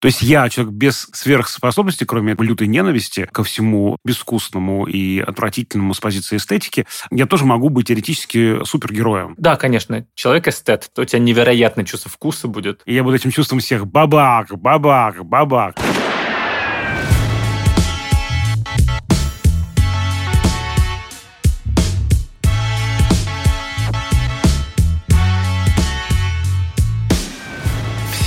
То есть я, человек без сверхспособности, кроме лютой ненависти ко всему безвкусному и отвратительному с позиции эстетики, я тоже могу быть теоретически супергероем. Да, конечно. Человек эстет, то у тебя невероятное чувство вкуса будет. И я буду этим чувством всех бабак, бабак, бабак.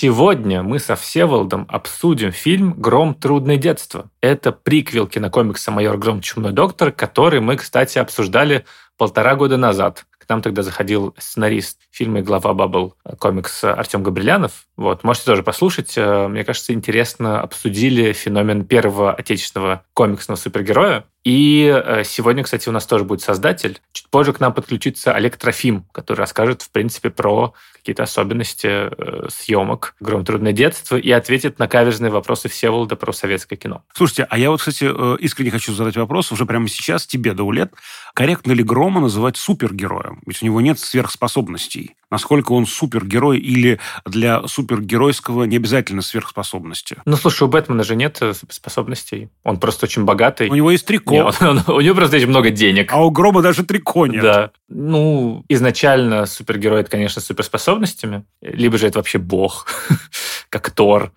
Сегодня мы со Всеволодом обсудим фильм «Гром. Трудное детство». Это приквел кинокомикса «Майор Гром. Чумной доктор», который мы, кстати, обсуждали полтора года назад. К нам тогда заходил сценарист фильма глава Бабл комикс Артем Габрилянов. Вот, можете тоже послушать. Э, мне кажется, интересно обсудили феномен первого отечественного комиксного супергероя. И э, сегодня, кстати, у нас тоже будет создатель. Чуть позже к нам подключится Олег Трофим, который расскажет, в принципе, про какие-то особенности э, съемок «Гром. Трудное детство» и ответит на каверзные вопросы Всеволода про советское кино. Слушайте, а я вот, кстати, э, искренне хочу задать вопрос уже прямо сейчас тебе, Даулет. Корректно ли Грома называть супергероем? Ведь у него нет сверхспособностей. Насколько он супергерой или для супергеройского не обязательно сверхспособности? Ну, слушай, у Бэтмена же нет способностей. Он просто очень богатый. У него есть трико. Нет, он, он, у него просто есть много денег. А у Грома даже трико нет. Да. Ну, изначально супергерой, это, конечно, суперспособностями. Либо же это вообще бог, как Тор.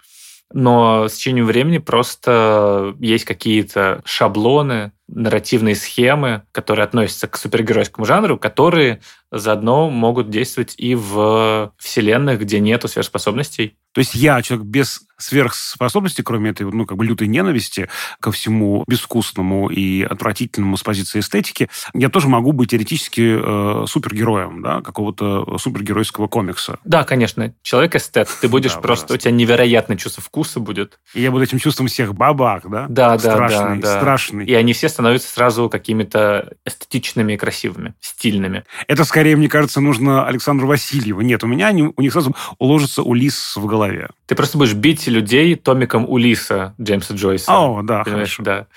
Но с течением времени просто есть какие-то шаблоны, нарративные схемы, которые относятся к супергеройскому жанру, которые заодно могут действовать и в вселенных, где нету сверхспособностей. То есть я, человек без сверхспособности, кроме этой, ну, как бы лютой ненависти ко всему безвкусному и отвратительному с позиции эстетики, я тоже могу быть теоретически э, супергероем, да, какого-то супергеройского комикса. Да, конечно. Человек эстет. Ты будешь просто... У тебя невероятное чувство вкуса будет. И я буду этим чувством всех бабак, да? Да, да, страшный, да. Страшный. И они все становятся сразу какими-то эстетичными и красивыми, стильными. Это скорее, мне кажется, нужно Александру Васильеву. Нет, у меня они, у них сразу уложится Улис в голове. Ты просто будешь бить людей томиком Улиса Джеймса Джойса. О, да, Понимаешь, хорошо. да.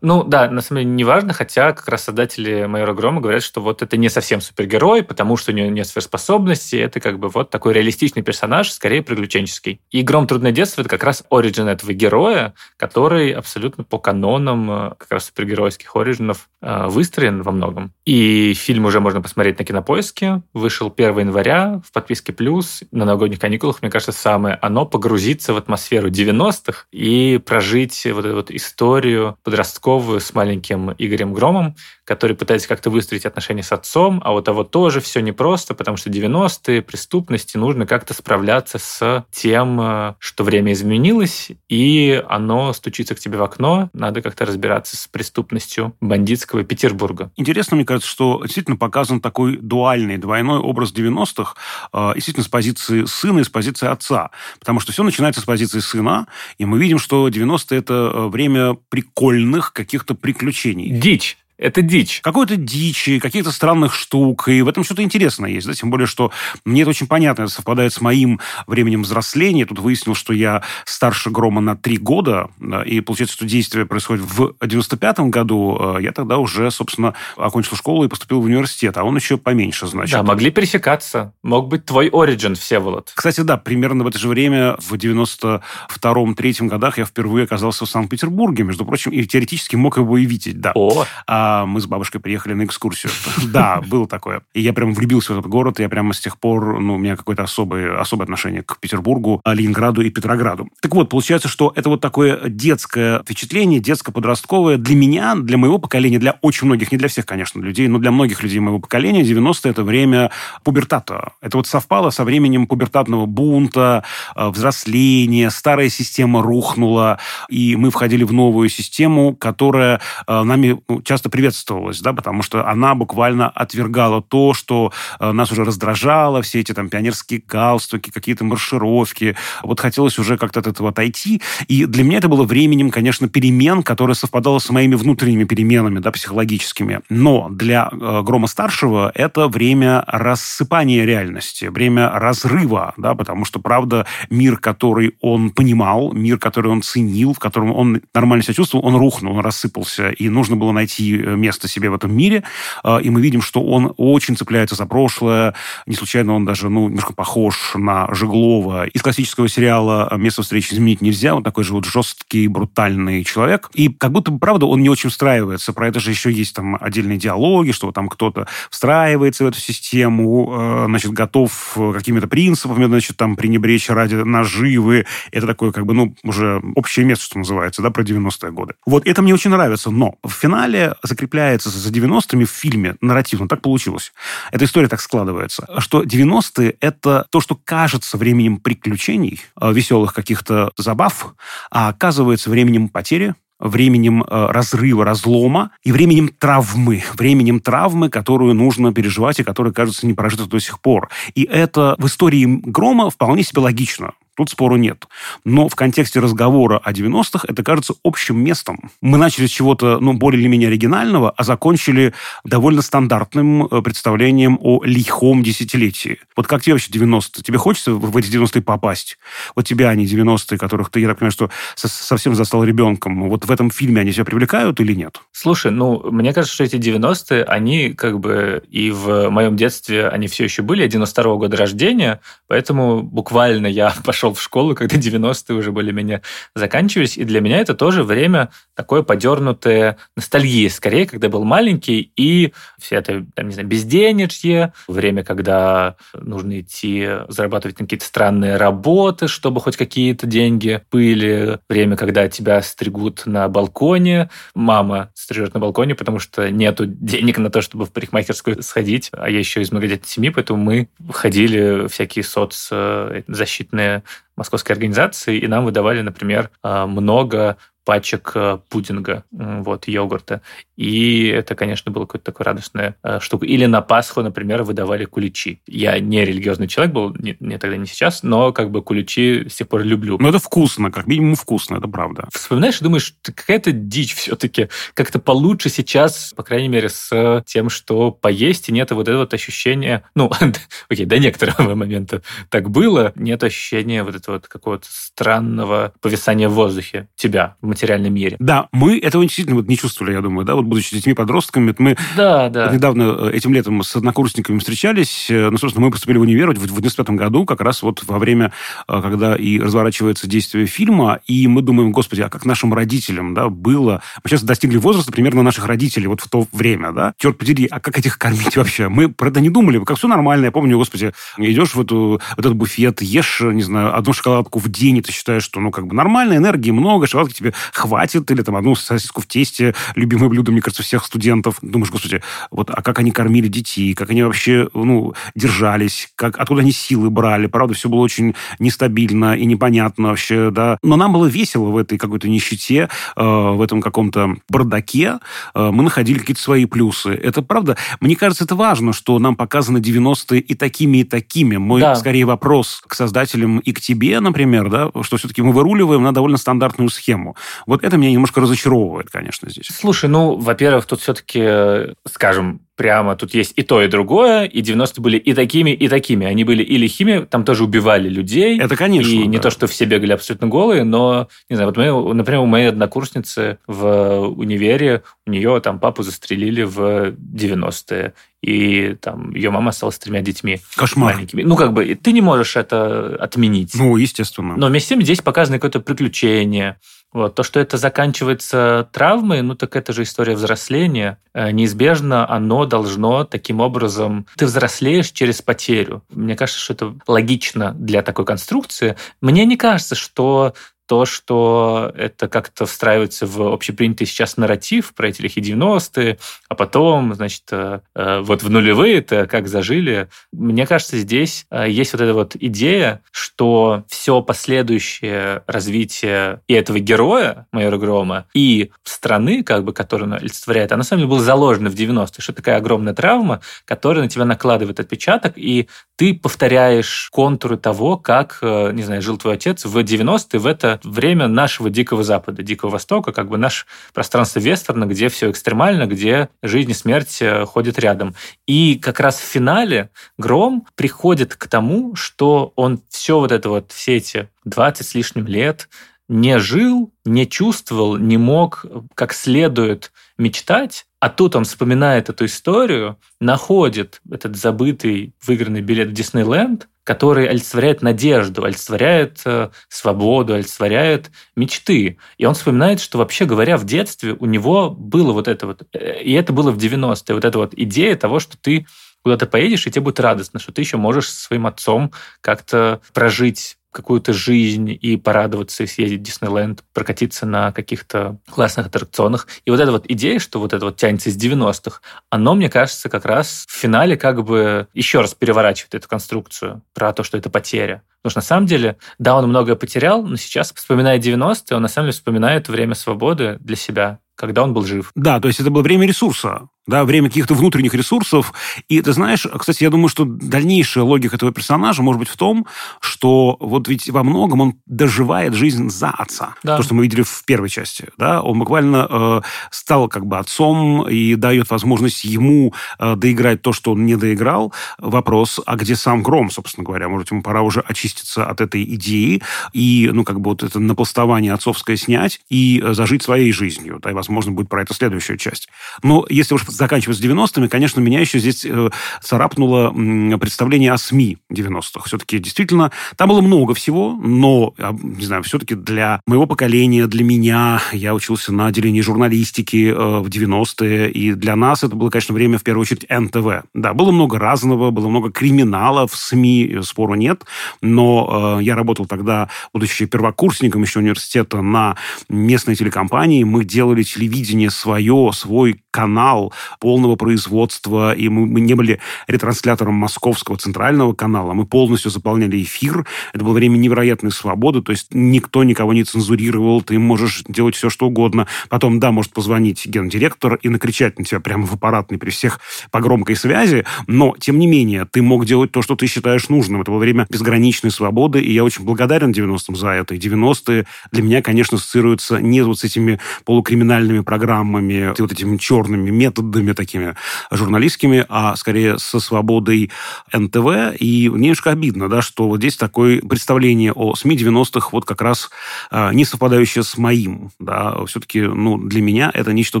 Ну, да, на самом деле не важно, хотя как раз создатели Майора Грома говорят, что вот это не совсем супергерой, потому что у него нет сверхспособностей, это как бы вот такой реалистичный персонаж, скорее приключенческий. И Гром Трудное детство это как раз оригин этого героя, который абсолютно по канонам э, как раз супергеройских оригинов э, выстроен во многом. И фильм уже можно посмотреть на Кинопоиске. Вышел 1 января в подписке «Плюс». На новогодних каникулах, мне кажется, самое оно погрузиться в атмосферу 90-х и прожить вот эту вот историю подростковую с маленьким Игорем Громом, который пытается как-то выстроить отношения с отцом, а у того тоже все непросто, потому что 90-е, преступности, нужно как-то справляться с тем, э, что время изменилось, и оно стучится к тебе в окно, надо как-то разбираться с преступностью бандитского Петербурга. Интересно, мне кажется, что действительно показан такой дуальный, двойной образ 90-х, э, действительно с позиции сына и с позиции отца. Потому что все начинается с позиции сына, и мы видим, что 90-е – это э, время прикольных каких-то приключений. Дичь. Это дичь. Какой-то дичи, каких-то странных штук. И в этом что-то интересное есть. Да? Тем более, что мне это очень понятно. Это совпадает с моим временем взросления. Тут выяснил, что я старше Грома на три года. Да? И получается, что действие происходит в 95-м году. А я тогда уже, собственно, окончил школу и поступил в университет. А он еще поменьше, значит. Да, могли пересекаться. Мог быть твой оригин, Всеволод. Кстати, да, примерно в это же время, в 92-м, 3 годах я впервые оказался в Санкт-Петербурге, между прочим, и теоретически мог его и видеть, да. О! А мы с бабушкой приехали на экскурсию. Да, было такое. И я прям влюбился в этот город, я прямо с тех пор, ну, у меня какое-то особое, особое отношение к Петербургу, Ленинграду и Петрограду. Так вот, получается, что это вот такое детское впечатление, детско-подростковое для меня, для моего поколения, для очень многих, не для всех, конечно, людей, но для многих людей моего поколения 90-е это время пубертата. Это вот совпало со временем пубертатного бунта, э, взросления, старая система рухнула, и мы входили в новую систему, которая э, нами ну, часто приветствовалось, да, потому что она буквально отвергала то, что э, нас уже раздражало, все эти там пионерские галстуки, какие-то маршировки. Вот хотелось уже как-то от этого отойти. И для меня это было временем, конечно, перемен, которые совпадало с моими внутренними переменами, да, психологическими. Но для э, Грома-старшего это время рассыпания реальности, время разрыва, да, потому что, правда, мир, который он понимал, мир, который он ценил, в котором он нормально себя чувствовал, он рухнул, он рассыпался, и нужно было найти место себе в этом мире. Э, и мы видим, что он очень цепляется за прошлое. Не случайно он даже, ну, немножко похож на Жеглова. Из классического сериала «Место встречи изменить нельзя». Он такой же вот жесткий, брутальный человек. И как будто правда, он не очень встраивается. Про это же еще есть там отдельные диалоги, что там кто-то встраивается в эту систему, э, значит, готов какими-то принципами, значит, там пренебречь ради наживы. Это такое, как бы, ну, уже общее место, что называется, да, про 90-е годы. Вот это мне очень нравится, но в финале закрепляется за 90-ми в фильме нарративно. Так получилось. Эта история так складывается, что 90-е — это то, что кажется временем приключений, э, веселых каких-то забав, а оказывается временем потери, временем э, разрыва, разлома и временем травмы. Временем травмы, которую нужно переживать и которая, кажется, не прожита до сих пор. И это в истории Грома вполне себе логично. Тут спору нет. Но в контексте разговора о 90-х это кажется общим местом. Мы начали с чего-то ну, более или менее оригинального, а закончили довольно стандартным э, представлением о лихом десятилетии. Вот как тебе вообще 90-е? Тебе хочется в эти 90-е попасть? Вот тебя они 90-е, которых ты, я так понимаю, что совсем застал ребенком. Вот в этом фильме они себя привлекают или нет? Слушай, ну, мне кажется, что эти 90-е, они как бы и в моем детстве они все еще были. Я 92-го года рождения, поэтому буквально я пошел пошел в школу, когда 90-е уже более-менее заканчивались, и для меня это тоже время такое подернутое ностальгии, скорее, когда был маленький, и все это, там, не знаю, безденежье, время, когда нужно идти зарабатывать на какие-то странные работы, чтобы хоть какие-то деньги были, время, когда тебя стригут на балконе, мама стрижет на балконе, потому что нету денег на то, чтобы в парикмахерскую сходить, а я еще из многодетной семьи, поэтому мы ходили всякие соцзащитные московской организации, и нам выдавали, например, а, много пачек э, пудинга, вот, йогурта. И это, конечно, было какая-то такая радостная э, штука. Или на Пасху, например, выдавали куличи. Я не религиозный человек был, не, не тогда, не сейчас, но как бы куличи с тех пор люблю. Но это вкусно, как минимум вкусно, это правда. Вспоминаешь и думаешь, какая-то дичь все-таки. Как-то получше сейчас, по крайней мере, с тем, что поесть, и нет вот этого вот ощущения... Ну, окей, до некоторого момента так было. Нет ощущения вот этого вот какого-то странного повисания в воздухе тебя материальном мире. Да, мы этого действительно вот не чувствовали, я думаю, да, вот будучи детьми-подростками, мы да, да. недавно э, этим летом с однокурсниками встречались, э, ну, собственно, мы поступили в универ в 95 году, как раз вот во время, э, когда и разворачивается действие фильма, и мы думаем, господи, а как нашим родителям, да, было... Мы сейчас достигли возраста примерно наших родителей вот в то время, да, черт подери, а как этих кормить вообще? Мы про это не думали, как все нормально, я помню, господи, идешь в, эту, в этот буфет, ешь, не знаю, одну шоколадку в день, и ты считаешь, что, ну, как бы нормально, энергии много, шоколадки тебе хватит, или там одну сосиску в тесте, любимое блюдо, мне кажется, всех студентов. Думаешь, господи, вот, а как они кормили детей, как они вообще, ну, держались, как, откуда они силы брали, правда, все было очень нестабильно и непонятно вообще, да. Но нам было весело в этой какой-то нищете, э, в этом каком-то бардаке, э, мы находили какие-то свои плюсы. Это правда, мне кажется, это важно, что нам показаны 90-е и такими, и такими. Мой, да. скорее, вопрос к создателям и к тебе, например, да, что все-таки мы выруливаем на довольно стандартную схему. Вот это меня немножко разочаровывает, конечно, здесь. Слушай, ну, во-первых, тут все-таки, скажем, прямо тут есть и то, и другое, и 90-е были и такими, и такими. Они были и лихими, там тоже убивали людей. Это, конечно. И да. не то, что все бегали абсолютно голые, но, не знаю, вот мы, например, у моей однокурсницы в универе, у нее там папу застрелили в 90-е, и там ее мама осталась с тремя детьми. Кошмар. Маленькими. Ну, как бы, ты не можешь это отменить. Ну, естественно. Но вместе с тем здесь показано какое-то приключение, вот. То, что это заканчивается травмой, ну так это же история взросления. Э, неизбежно оно должно таким образом... Ты взрослеешь через потерю. Мне кажется, что это логично для такой конструкции. Мне не кажется, что то, что это как-то встраивается в общепринятый сейчас нарратив про эти лихие 90-е, а потом, значит, э, э, вот в нулевые-то как зажили. Мне кажется, здесь э, есть вот эта вот идея, что все последующее развитие и этого героя, майора Грома, и страны, как бы, которую он олицетворяет, она на самом деле была заложена в 90-е, что такая огромная травма, которая на тебя накладывает отпечаток, и ты повторяешь контуры того, как, не знаю, жил твой отец в 90-е, в это время нашего Дикого Запада, Дикого Востока, как бы наше пространство вестерна, где все экстремально, где жизнь и смерть э, ходят рядом. И как раз в финале Гром приходит к тому, что он все вот это вот, все эти 20 с лишним лет не жил, не чувствовал, не мог как следует мечтать, а тут он вспоминает эту историю, находит этот забытый выигранный билет в Диснейленд, который олицетворяет надежду, олицетворяет э, свободу, олицетворяет мечты. И он вспоминает, что вообще говоря, в детстве у него было вот это вот, э, и это было в 90-е, вот эта вот идея того, что ты куда-то поедешь, и тебе будет радостно, что ты еще можешь со своим отцом как-то прожить какую-то жизнь и порадоваться, и съездить в Диснейленд, прокатиться на каких-то классных аттракционах. И вот эта вот идея, что вот это вот тянется из 90-х, оно, мне кажется, как раз в финале как бы еще раз переворачивает эту конструкцию про то, что это потеря. Потому что на самом деле, да, он многое потерял, но сейчас, вспоминая 90-е, он на самом деле вспоминает время свободы для себя, когда он был жив. Да, то есть это было время ресурса да, время каких-то внутренних ресурсов. И ты знаешь, кстати, я думаю, что дальнейшая логика этого персонажа может быть в том, что вот ведь во многом он доживает жизнь за отца. Да. То, что мы видели в первой части. Да? Он буквально э, стал как бы отцом и дает возможность ему э, доиграть то, что он не доиграл. Вопрос, а где сам Гром, собственно говоря? Может, ему пора уже очиститься от этой идеи и, ну, как бы вот это напластование отцовское снять и э, зажить своей жизнью. Да, и, возможно, будет про это следующая часть. Но если уж заканчивая с 90-ми, конечно, меня еще здесь э, царапнуло представление о СМИ 90-х. Все-таки действительно, там было много всего, но, а, не знаю, все-таки для моего поколения, для меня, я учился на отделении журналистики э, в 90-е, и для нас это было, конечно, время, в первую очередь, НТВ. Да, было много разного, было много криминала в СМИ, спору нет, но э, я работал тогда, будучи первокурсником еще университета, на местной телекомпании, мы делали телевидение свое, свой канал, полного производства, и мы, мы не были ретранслятором московского центрального канала, мы полностью заполняли эфир. Это было время невероятной свободы, то есть никто никого не цензурировал, ты можешь делать все, что угодно. Потом, да, может позвонить гендиректор и накричать на тебя прямо в аппаратной при всех по громкой связи, но, тем не менее, ты мог делать то, что ты считаешь нужным. Это было время безграничной свободы, и я очень благодарен 90-м за это. И 90-е для меня, конечно, ассоциируются не вот с этими полукриминальными программами, вот этими черными методами, методами такими журналистскими, а скорее со свободой НТВ. И немножко обидно, да, что вот здесь такое представление о СМИ 90-х вот как раз а, не совпадающее с моим. Да. Все-таки ну, для меня это нечто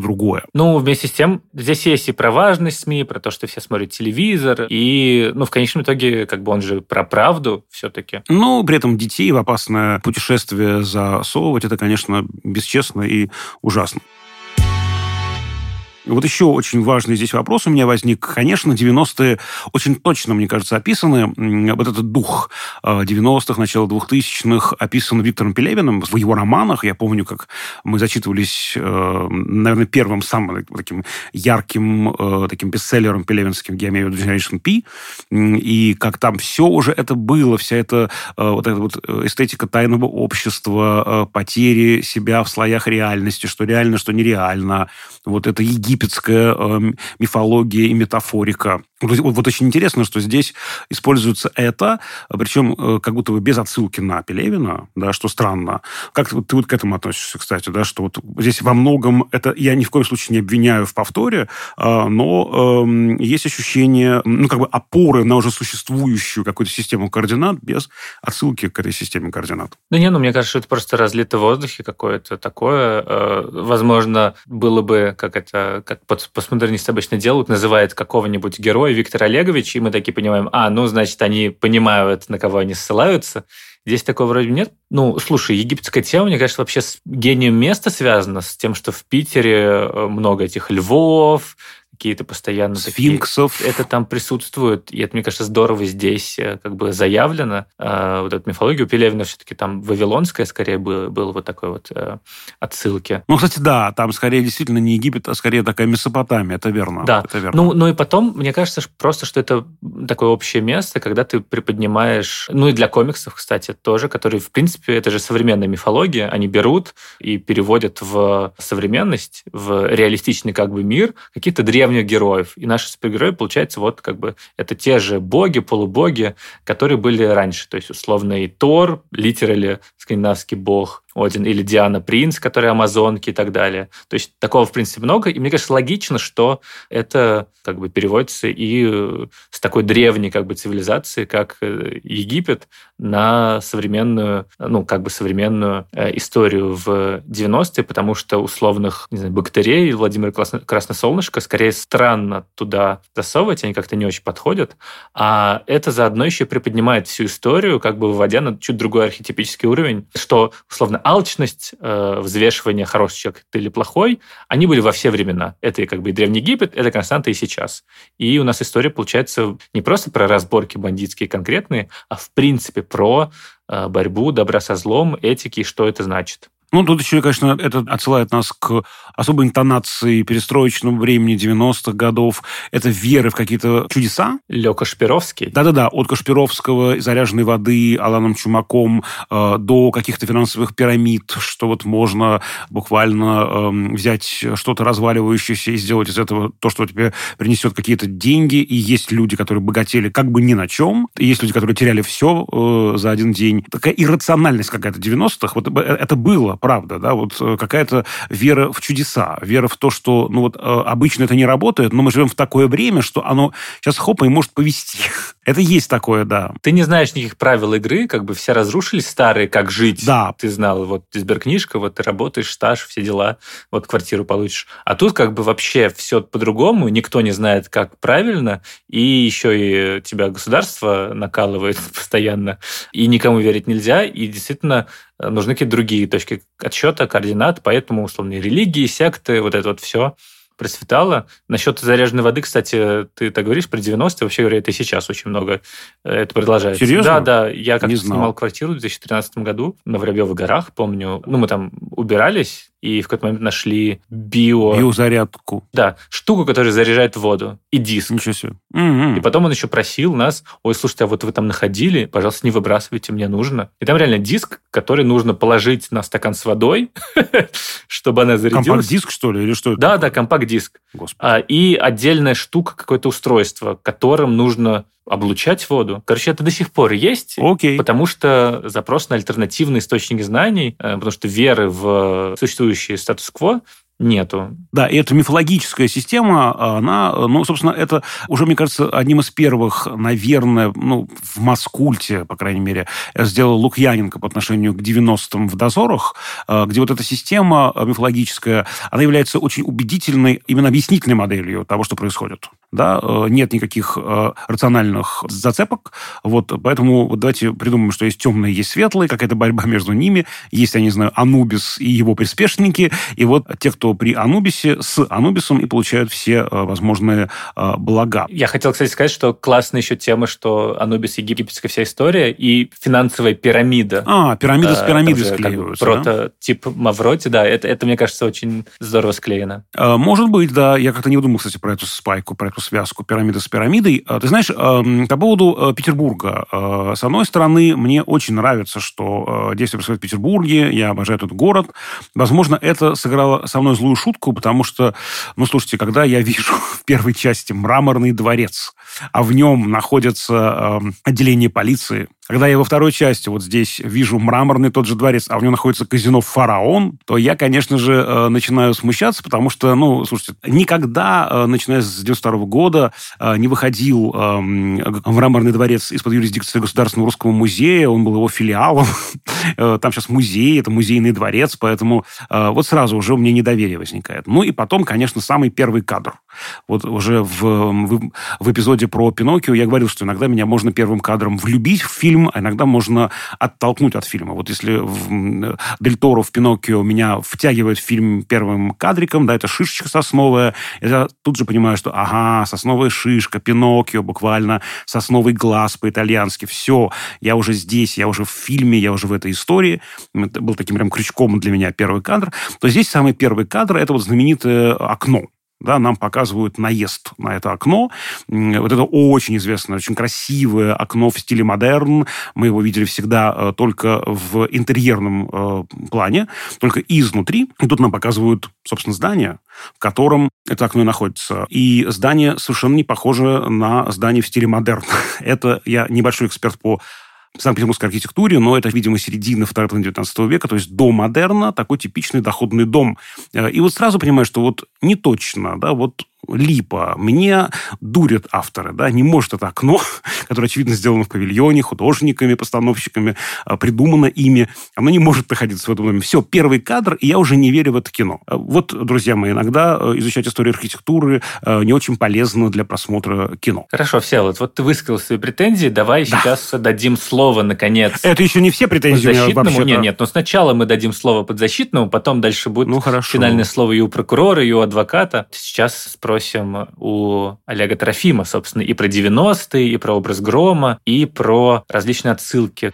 другое. Ну, вместе с тем, здесь есть и про важность СМИ, про то, что все смотрят телевизор, и, ну, в конечном итоге, как бы он же про правду все-таки. Ну, при этом детей в опасное путешествие засовывать, это, конечно, бесчестно и ужасно. Вот еще очень важный здесь вопрос у меня возник. Конечно, 90-е очень точно, мне кажется, описаны. Вот этот дух 90-х, э, начала 2000-х описан Виктором Пелевиным в его романах. Я помню, как мы зачитывались, э, наверное, первым самым таким ярким э, таким бестселлером пелевинским, я имею в виду Generation P, и как там все уже это было, вся эта вот эта вот эстетика тайного общества, потери себя в слоях реальности, что реально, что нереально. Вот это Египет египетская э, мифология и метафорика. Вот, очень интересно, что здесь используется это, причем э, как будто бы без отсылки на Пелевина, да, что странно. Как ты, ты вот к этому относишься, кстати, да, что вот здесь во многом это я ни в коем случае не обвиняю в повторе, э, но э, есть ощущение, ну, как бы опоры на уже существующую какую-то систему координат без отсылки к этой системе координат. Ну, не, ну, мне кажется, что это просто разлито в воздухе какое-то такое. Э, возможно, было бы, как это, как постмодернисты обычно делают, называет какого-нибудь героя Виктор Олегович, и мы такие понимаем, а, ну, значит, они понимают, на кого они ссылаются. Здесь такого вроде нет. Ну, слушай, египетская тема, мне кажется, вообще с гением места связана, с тем, что в Питере э, много этих львов, какие-то постоянно. Сфинксов. Такие. Это там присутствует, и это, мне кажется, здорово здесь э, как бы заявлено. Э, вот эта мифология у Пелевина все-таки там вавилонская скорее был, был вот такой вот э, отсылки. Ну, кстати, да, там скорее действительно не Египет, а скорее такая Месопотамия, это верно. Да, это верно. Ну, ну и потом, мне кажется, просто, что это такое общее место, когда ты приподнимаешь, ну и для комиксов, кстати, тоже, которые, в принципе, это же современная мифология, они берут и переводят в современность, в реалистичный как бы мир каких-то древних героев. И наши супергерои, получается, вот как бы это те же боги, полубоги, которые были раньше. То есть, условно, и Тор, литерали скандинавский бог, один, или Диана Принц, которые амазонки и так далее. То есть такого, в принципе, много. И мне кажется, логично, что это как бы переводится и э, с такой древней как бы цивилизации, как э, Египет, на современную, ну, как бы современную э, историю в 90-е, потому что условных, не знаю, бактерий Владимир Красносолнышко скорее странно туда засовывать, они как-то не очень подходят. А это заодно еще приподнимает всю историю, как бы выводя на чуть другой архетипический уровень, что, условно, алчность, э, взвешивание, хороший человек ты или плохой, они были во все времена. Это как бы и Древний Египет, это константа и сейчас. И у нас история получается не просто про разборки бандитские конкретные, а в принципе про э, борьбу добра со злом, этики, что это значит. Ну, тут еще, конечно, это отсылает нас к особой интонации перестроечного времени 90-х годов. Это веры в какие-то чудеса. Лё Кашпировский. Да-да-да, от Кашпировского, заряженной воды, Аланом Чумаком, э, до каких-то финансовых пирамид, что вот можно буквально э, взять что-то разваливающееся и сделать из этого то, что тебе принесет какие-то деньги. И есть люди, которые богатели как бы ни на чем. И есть люди, которые теряли все э, за один день. Такая иррациональность какая-то 90-х. Вот это было правда, да, вот э, какая-то вера в чудеса, вера в то, что, ну вот, э, обычно это не работает, но мы живем в такое время, что оно сейчас хопа и может повести. Это есть такое, да. Ты не знаешь никаких правил игры, как бы все разрушились старые, как жить. Да. Ты знал, вот сберкнижка, вот ты работаешь, стаж, все дела, вот квартиру получишь. А тут как бы вообще все по-другому, никто не знает, как правильно, и еще и тебя государство накалывает постоянно, и никому верить нельзя, и действительно нужны какие-то другие точки отсчета, координат, поэтому условные религии, секты, вот это вот все процветало. Насчет заряженной воды, кстати, ты так говоришь про 90-е, вообще говоря, это и сейчас очень много э, это продолжается. Серьезно? Да, да. Я как-то снимал квартиру в 2013 году на Воробьевых горах, помню. Ну, мы там убирались, и в какой-то момент нашли био... Биозарядку. Да, штуку, которая заряжает воду, и диск. Ничего себе. Угу. И потом он еще просил нас, ой, слушайте, а вот вы там находили, пожалуйста, не выбрасывайте, мне нужно. И там реально диск, который нужно положить на стакан с водой, чтобы она зарядилась. Компакт-диск, что ли, или что Да, да, компакт-диск. А, и отдельная штука, какое-то устройство, которым нужно облучать воду. Короче, это до сих пор есть, okay. потому что запрос на альтернативные источники знаний, э, потому что веры в существующий статус-кво нету. Да, и эта мифологическая система, она, ну, собственно, это уже, мне кажется, одним из первых, наверное, ну, в Маскульте, по крайней мере, сделал Лукьяненко по отношению к 90-м в «Дозорах», э, где вот эта система мифологическая, она является очень убедительной, именно объяснительной моделью того, что происходит. Да, э, нет никаких э, рациональных зацепок, вот, поэтому вот давайте придумаем, что есть темные, есть светлые, какая-то борьба между ними, есть, я не знаю, Анубис и его приспешники, и вот те, кто при Анубисе с Анубисом и получают все э, возможные блага. Я хотел, кстати, сказать, что классная еще тема, что Анубис египетская вся история и финансовая пирамида. А, пирамида с пирамидой склеиваются. Как прототип да? Мавроти, да, это, это, мне кажется, очень здорово склеено. Может быть, да. Я как-то не думал, кстати, про эту спайку, про эту связку пирамиды с пирамидой. Ты знаешь, по поводу Петербурга. С одной стороны, мне очень нравится, что действие происходит в Петербурге, я обожаю этот город. Возможно, это сыграло со мной злую шутку, потому что, ну, слушайте, когда я вижу в первой части мраморный дворец, а в нем находится э, отделение полиции, когда я во второй части вот здесь вижу мраморный тот же дворец, а в нем находится казино «Фараон», то я, конечно же, э, начинаю смущаться, потому что, ну, слушайте, никогда, э, начиная с 92 года, э, не выходил мраморный дворец из-под юрисдикции Государственного русского музея, он был его филиалом. Там сейчас музей, это музейный дворец, поэтому вот сразу уже у меня недоверие возникает. Ну и потом, конечно, самый первый кадр – Вот уже в, в, в эпизоде про Пиноккио я говорил, что иногда меня можно первым кадром влюбить в фильм, а иногда можно оттолкнуть от фильма. Вот если в, Дель Торо в Пиноккио меня втягивает в фильм первым кадриком, да, это шишечка сосновая, я тут же понимаю, что ага, сосновая шишка, Пиноккио буквально, сосновый глаз по-итальянски, все, я уже здесь, я уже в фильме, я уже в этой истории. Это был таким прям крючком для меня первый кадр. То здесь самый первый кадр – это вот знаменитое окно да, нам показывают наезд на это окно. Вот это очень известное, очень красивое окно в стиле модерн. Мы его видели всегда э, только в интерьерном э, плане, только изнутри. И тут нам показывают, собственно, здание, в котором это окно находится. И здание совершенно не похоже на здание в стиле модерн. Это я небольшой эксперт по Санкт-Петербургской архитектуре, но это, видимо, середина второго 19 века, то есть до модерна, такой типичный доходный дом. Э, и вот сразу понимаешь, что вот не точно, да, вот липа. Мне дурят авторы, да, не может это окно, которое, очевидно, сделано в павильоне, художниками, постановщиками, а, придумано ими, оно не может находиться в этом доме. Все, первый кадр, и я уже не верю в это кино. А, вот, друзья мои, иногда э, изучать историю архитектуры э, не очень полезно для просмотра кино. Хорошо, все, вот, вот ты высказал свои претензии, давай да. сейчас дадим слово, наконец. Это еще не все претензии. Подзащитному? Нет, нет, но сначала мы дадим слово подзащитному, потом дальше будет ну, хорошо. финальное слово и у прокурора, и у адвоката. Сейчас спросим спросим у Олега Трофима, собственно, и про 90-е, и про образ грома, и про различные отсылки.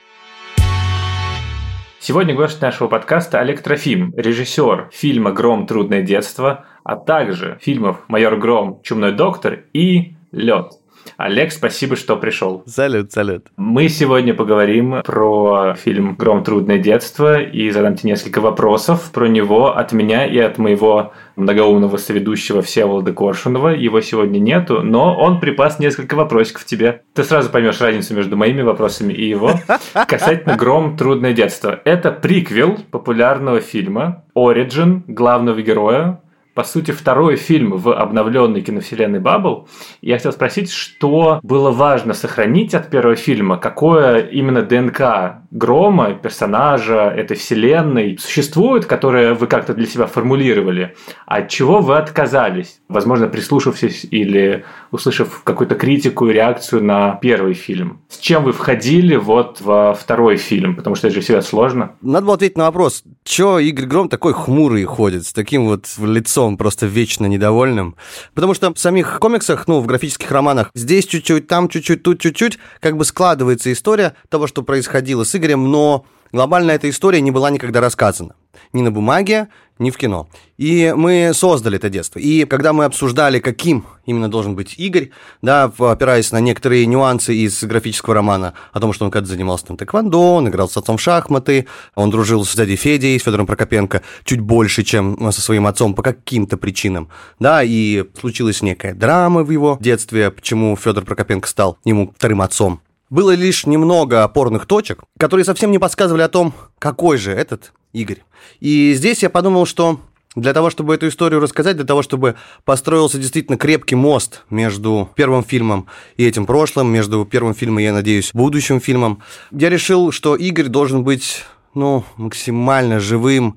Сегодня гость нашего подкаста Олег Трофим, режиссер фильма «Гром. Трудное детство», а также фильмов «Майор Гром. Чумной доктор» и «Лед». Олег, спасибо, что пришел. Салют, салют. Мы сегодня поговорим про фильм «Гром. Трудное детство» и задам тебе несколько вопросов про него от меня и от моего многоумного соведущего Всеволода Коршунова. Его сегодня нету, но он припас несколько вопросиков тебе. Ты сразу поймешь разницу между моими вопросами и его. Касательно «Гром. Трудное детство». Это приквел популярного фильма «Origin» главного героя по сути, второй фильм в обновленной киновселенной Баббл. Я хотел спросить, что было важно сохранить от первого фильма, какое именно ДНК Грома, персонажа этой вселенной существует, которое вы как-то для себя формулировали, от чего вы отказались? Возможно, прислушавшись или услышав какую-то критику и реакцию на первый фильм. С чем вы входили вот во второй фильм? Потому что это же всегда сложно. Надо было ответить на вопрос, что Игорь Гром такой хмурый ходит, с таким вот лицом просто вечно недовольным? Потому что в самих комиксах, ну, в графических романах, здесь чуть-чуть, там чуть-чуть, тут чуть-чуть, как бы складывается история того, что происходило с Игорем, но глобально эта история не была никогда рассказана. Ни на бумаге, ни в кино. И мы создали это детство. И когда мы обсуждали, каким именно должен быть Игорь, да, опираясь на некоторые нюансы из графического романа, о том, что он когда-то занимался там тэквондо, он играл с отцом в шахматы, он дружил с дядей Федей, с Федором Прокопенко, чуть больше, чем со своим отцом по каким-то причинам, да, и случилась некая драма в его детстве, почему Федор Прокопенко стал ему вторым отцом. Было лишь немного опорных точек, которые совсем не подсказывали о том, какой же этот Игорь. И здесь я подумал, что для того, чтобы эту историю рассказать, для того, чтобы построился действительно крепкий мост между первым фильмом и этим прошлым, между первым фильмом и, я надеюсь, будущим фильмом, я решил, что Игорь должен быть ну, максимально живым,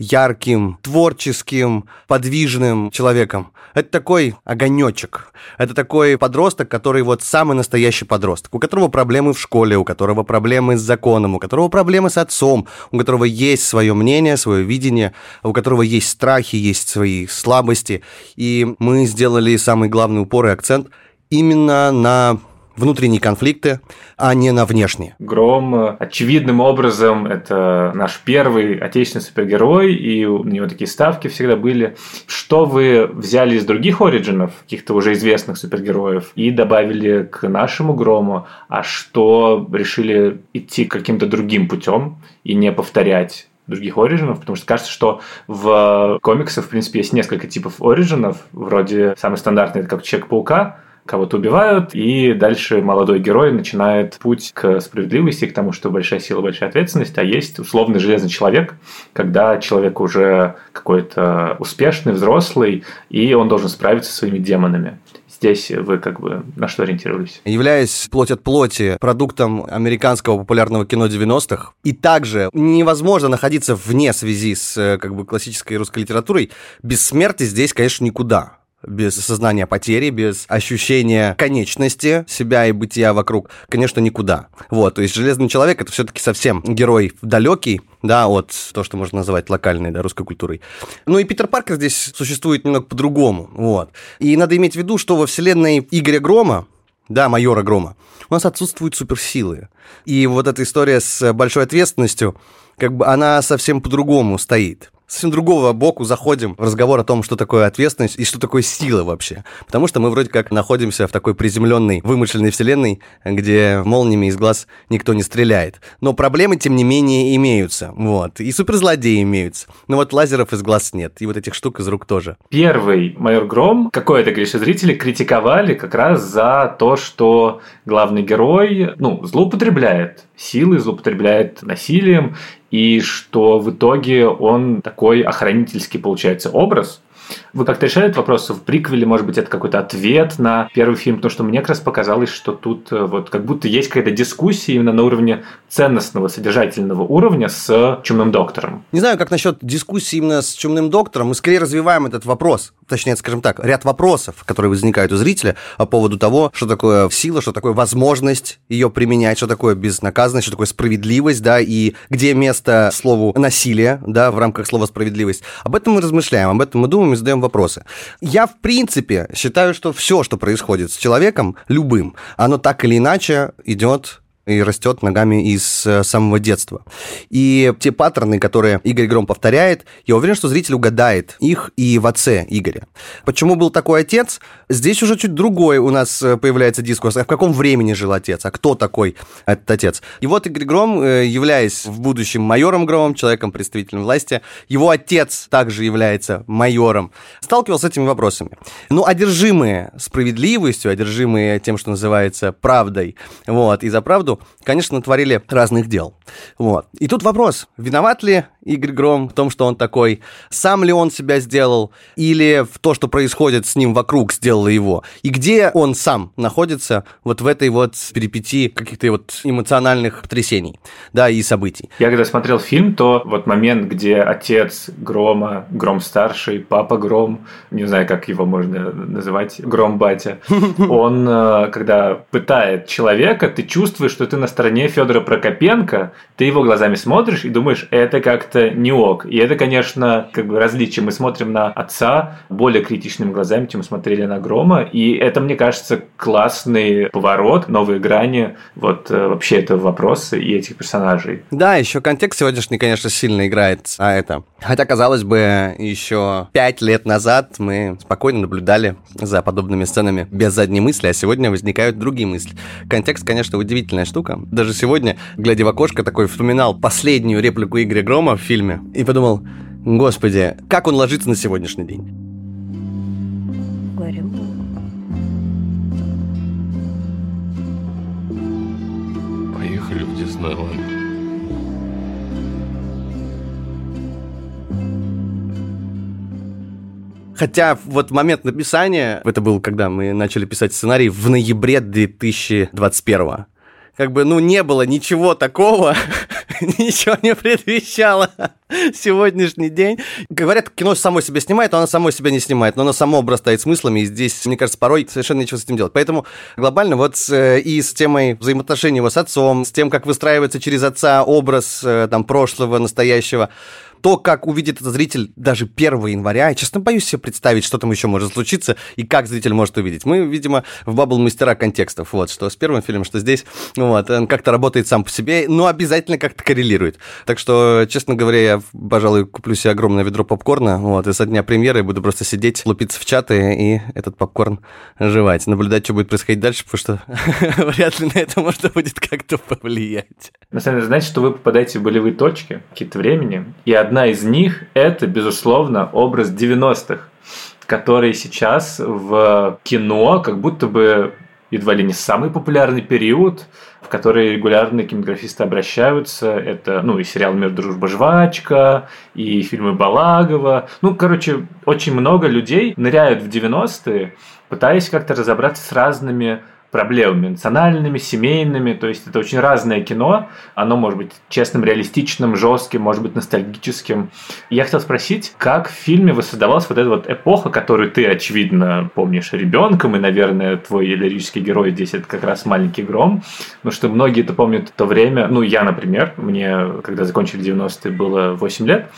ярким, творческим, подвижным человеком. Это такой огонечек. Это такой подросток, который вот самый настоящий подросток, у которого проблемы в школе, у которого проблемы с законом, у которого проблемы с отцом, у которого есть свое мнение, свое видение, у которого есть страхи, есть свои слабости. И мы сделали самый главный упор и акцент именно на внутренние конфликты, а не на внешние. Гром очевидным образом это наш первый отечественный супергерой, и у него такие ставки всегда были. Что вы взяли из других оригинов, каких-то уже известных супергероев, и добавили к нашему Грому, а что решили идти каким-то другим путем и не повторять других оригинов, потому что кажется, что в комиксах, в принципе, есть несколько типов оригинов, вроде самый стандартный, это как Человек-паука, кого-то убивают, и дальше молодой герой начинает путь к справедливости, к тому, что большая сила, большая ответственность, а есть условный железный человек, когда человек уже какой-то успешный, взрослый, и он должен справиться со своими демонами. Здесь вы как бы на что ориентировались? Являясь плоть от плоти продуктом американского популярного кино 90-х, и также невозможно находиться вне связи с как бы классической русской литературой, без смерти здесь, конечно, никуда. Без сознания потери, без ощущения конечности себя и бытия вокруг, конечно, никуда. Вот, то есть «Железный человек» — это все-таки совсем герой далекий, да, от то, что можно назвать локальной, да, русской культурой. Ну и Питер Паркер здесь существует немного по-другому, вот. И надо иметь в виду, что во вселенной Игоря Грома, да, майора Грома, у нас отсутствуют суперсилы. И вот эта история с большой ответственностью, как бы она совсем по-другому стоит совсем другого боку заходим в разговор о том, что такое ответственность и что такое сила вообще. Потому что мы вроде как находимся в такой приземленной, вымышленной вселенной, где молниями из глаз никто не стреляет. Но проблемы, тем не менее, имеются. Вот. И суперзлодеи имеются. Но вот лазеров из глаз нет. И вот этих штук из рук тоже. Первый майор Гром, какое это говоришь, зрители критиковали как раз за то, что главный герой, ну, злоупотребляет силой, злоупотребляет насилием, и что в итоге он такой охранительский получается образ, вы как-то решали этот вопрос в приквеле, может быть, это какой-то ответ на первый фильм, потому что мне как раз показалось, что тут э, вот как будто есть какая-то дискуссия именно на уровне ценностного, содержательного уровня с Чумным доктором. Не знаю, как насчет дискуссии именно с Чумным доктором, мы скорее развиваем этот вопрос, точнее, скажем так, ряд вопросов, которые возникают у зрителя по поводу того, что такое сила, что такое возможность ее применять, что такое безнаказанность, что такое справедливость, да, и где место слову насилие, да, в рамках слова справедливость. Об этом мы размышляем, об этом мы думаем задаем вопросы. Я, в принципе, считаю, что все, что происходит с человеком, любым, оно так или иначе идет и растет ногами из э, самого детства. И те паттерны, которые Игорь Гром повторяет, я уверен, что зритель угадает их и в отце Игоря. Почему был такой отец? Здесь уже чуть другой у нас э, появляется дискурс. А в каком времени жил отец? А кто такой этот отец? И вот Игорь Гром, э, являясь в будущем майором Громом, человеком представителем власти, его отец также является майором, сталкивался с этими вопросами. Ну, одержимые справедливостью, одержимые тем, что называется правдой, вот, и за правду конечно, натворили разных дел. Вот. И тут вопрос, виноват ли Игорь Гром в том, что он такой, сам ли он себя сделал, или в то, что происходит с ним вокруг, сделало его, и где он сам находится вот в этой вот перипетии каких-то вот эмоциональных потрясений, да, и событий. Я когда смотрел фильм, то вот момент, где отец Грома, Гром старший, папа Гром, не знаю, как его можно называть, Гром батя, он, э, когда пытает человека, ты чувствуешь, что ты на стороне Федора Прокопенко, ты его глазами смотришь и думаешь, это как-то не ок. И это, конечно, как бы различие. Мы смотрим на отца более критичными глазами, чем смотрели на Грома. И это, мне кажется, классный поворот, новые грани вот э, вообще этого вопроса и этих персонажей. Да, еще контекст сегодняшний, конечно, сильно играет а это. Хотя, казалось бы, еще пять лет назад мы спокойно наблюдали за подобными сценами без задней мысли, а сегодня возникают другие мысли. Контекст, конечно, удивительная штука. Даже сегодня, глядя в окошко, такой вспоминал последнюю реплику Игоря Грома в фильме и подумал, господи, как он ложится на сегодняшний день. Говорю. Поехали в Диснейленд. Хотя вот момент написания, это был, когда мы начали писать сценарий, в ноябре 2021 как бы, ну, не было ничего такого, ничего не предвещало сегодняшний день. Говорят, кино само себя снимает, но оно само себя не снимает, но оно само обрастает смыслами, и здесь, мне кажется, порой совершенно ничего с этим делать. Поэтому глобально вот э, и с темой взаимоотношений его с отцом, с тем, как выстраивается через отца образ э, там прошлого, настоящего, то, как увидит этот зритель даже 1 января, я, честно, боюсь себе представить, что там еще может случиться и как зритель может увидеть. Мы, видимо, в Бабл мастера контекстов, вот, что с первым фильмом, что здесь, вот, он как-то работает сам по себе, но обязательно как-то коррелирует. Так что, честно говоря, я, пожалуй, куплю себе огромное ведро попкорна, вот, и со дня премьеры буду просто сидеть, лупиться в чаты и этот попкорн жевать, наблюдать, что будет происходить дальше, потому что вряд ли на это можно будет как-то повлиять. На самом деле, знаете, что вы попадаете в болевые точки какие-то времени, и одна из них – это, безусловно, образ 90-х, который сейчас в кино как будто бы едва ли не самый популярный период, в который регулярно кинематографисты обращаются. Это, ну, и сериал «Мир, дружба, жвачка», и фильмы Балагова. Ну, короче, очень много людей ныряют в 90-е, пытаясь как-то разобраться с разными проблемами национальными, семейными. То есть это очень разное кино. Оно может быть честным, реалистичным, жестким, может быть ностальгическим. Я хотел спросить, как в фильме воссоздавалась вот эта вот эпоха, которую ты, очевидно, помнишь ребенком, и, наверное, твой лирический герой здесь это как раз маленький гром. Потому что многие это помнят то время. Ну, я, например, мне, когда закончили 90-е, было 8 лет.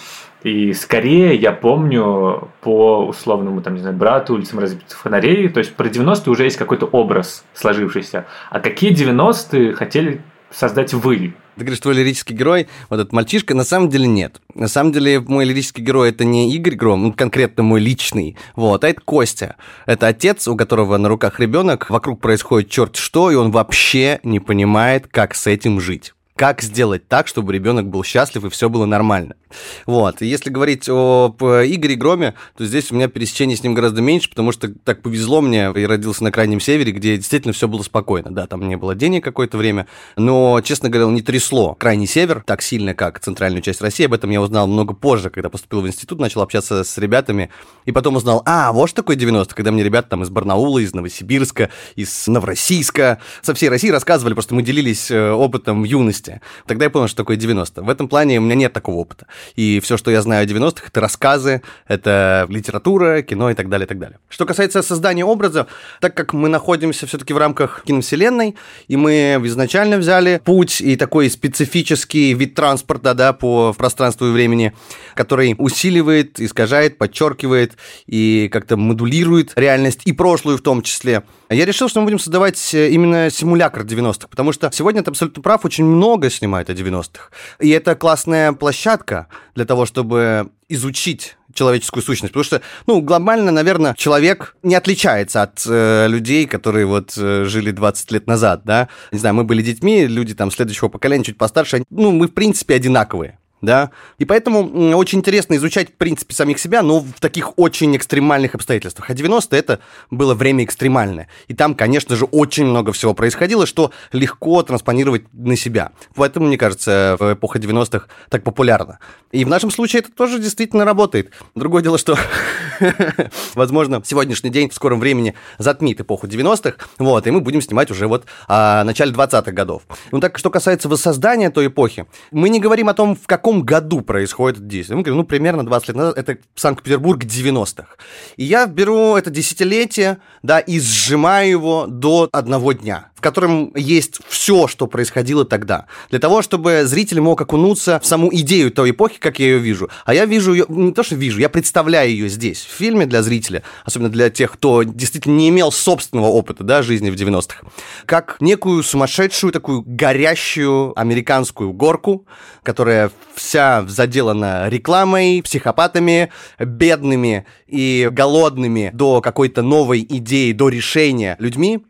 И скорее я помню по условному, там, не знаю, брату, улицам разбитых фонарей, то есть про 90-е уже есть какой-то образ сложившийся. А какие 90-е хотели создать вы? Ты говоришь, твой лирический герой, вот этот мальчишка, на самом деле нет. На самом деле мой лирический герой это не Игорь Гром, ну, конкретно мой личный, вот, а это Костя. Это отец, у которого на руках ребенок, вокруг происходит черт что, и он вообще не понимает, как с этим жить как сделать так, чтобы ребенок был счастлив и все было нормально. Вот. И если говорить об Игоре Громе, то здесь у меня пересечений с ним гораздо меньше, потому что так повезло мне, я родился на Крайнем Севере, где действительно все было спокойно. Да, там не было денег какое-то время, но, честно говоря, не трясло Крайний Север так сильно, как центральную часть России. Об этом я узнал много позже, когда поступил в институт, начал общаться с ребятами, и потом узнал, а, вот что такое 90 когда мне ребята там из Барнаула, из Новосибирска, из Новороссийска, со всей России рассказывали, просто мы делились э, опытом юности. Тогда я понял, что такое 90 В этом плане у меня нет такого опыта. И все, что я знаю о 90-х, это рассказы, это литература, кино и так далее, и так далее. Что касается создания образа, так как мы находимся все-таки в рамках киновселенной, и мы изначально взяли путь и такой специфический вид транспорта да, по пространству и времени, который усиливает, искажает, подчеркивает и как-то модулирует реальность, и прошлую в том числе. Я решил, что мы будем создавать именно симулятор 90-х, потому что сегодня ты абсолютно прав, очень много снимает о 90-х. И это классная площадка для того, чтобы изучить человеческую сущность. Потому что, ну, глобально, наверное, человек не отличается от э, людей, которые вот э, жили 20 лет назад, да. Не знаю, мы были детьми, люди там следующего поколения чуть постарше, ну, мы, в принципе, одинаковые да, и поэтому очень интересно изучать, в принципе, самих себя, но в таких очень экстремальных обстоятельствах. А 90 это было время экстремальное, и там, конечно же, очень много всего происходило, что легко транспонировать на себя. Поэтому, мне кажется, в эпоха 90-х так популярно. И в нашем случае это тоже действительно работает. Другое дело, что, возможно, сегодняшний день в скором времени затмит эпоху 90-х, вот, и мы будем снимать уже вот о начале 20-х годов. Ну так, что касается воссоздания той эпохи, мы не говорим о том, в каком каком году происходит действие? Мы говорим, ну, примерно 20 лет назад, это Санкт-Петербург 90-х. И я беру это десятилетие, да, и сжимаю его до одного дня котором есть все, что происходило тогда. Для того, чтобы зритель мог окунуться в саму идею той эпохи, как я ее вижу. А я вижу ее, не то что вижу, я представляю ее здесь, в фильме для зрителя, особенно для тех, кто действительно не имел собственного опыта да, жизни в 90-х, как некую сумасшедшую, такую горящую американскую горку, которая вся заделана рекламой, психопатами, бедными и голодными до какой-то новой идеи, до решения людьми,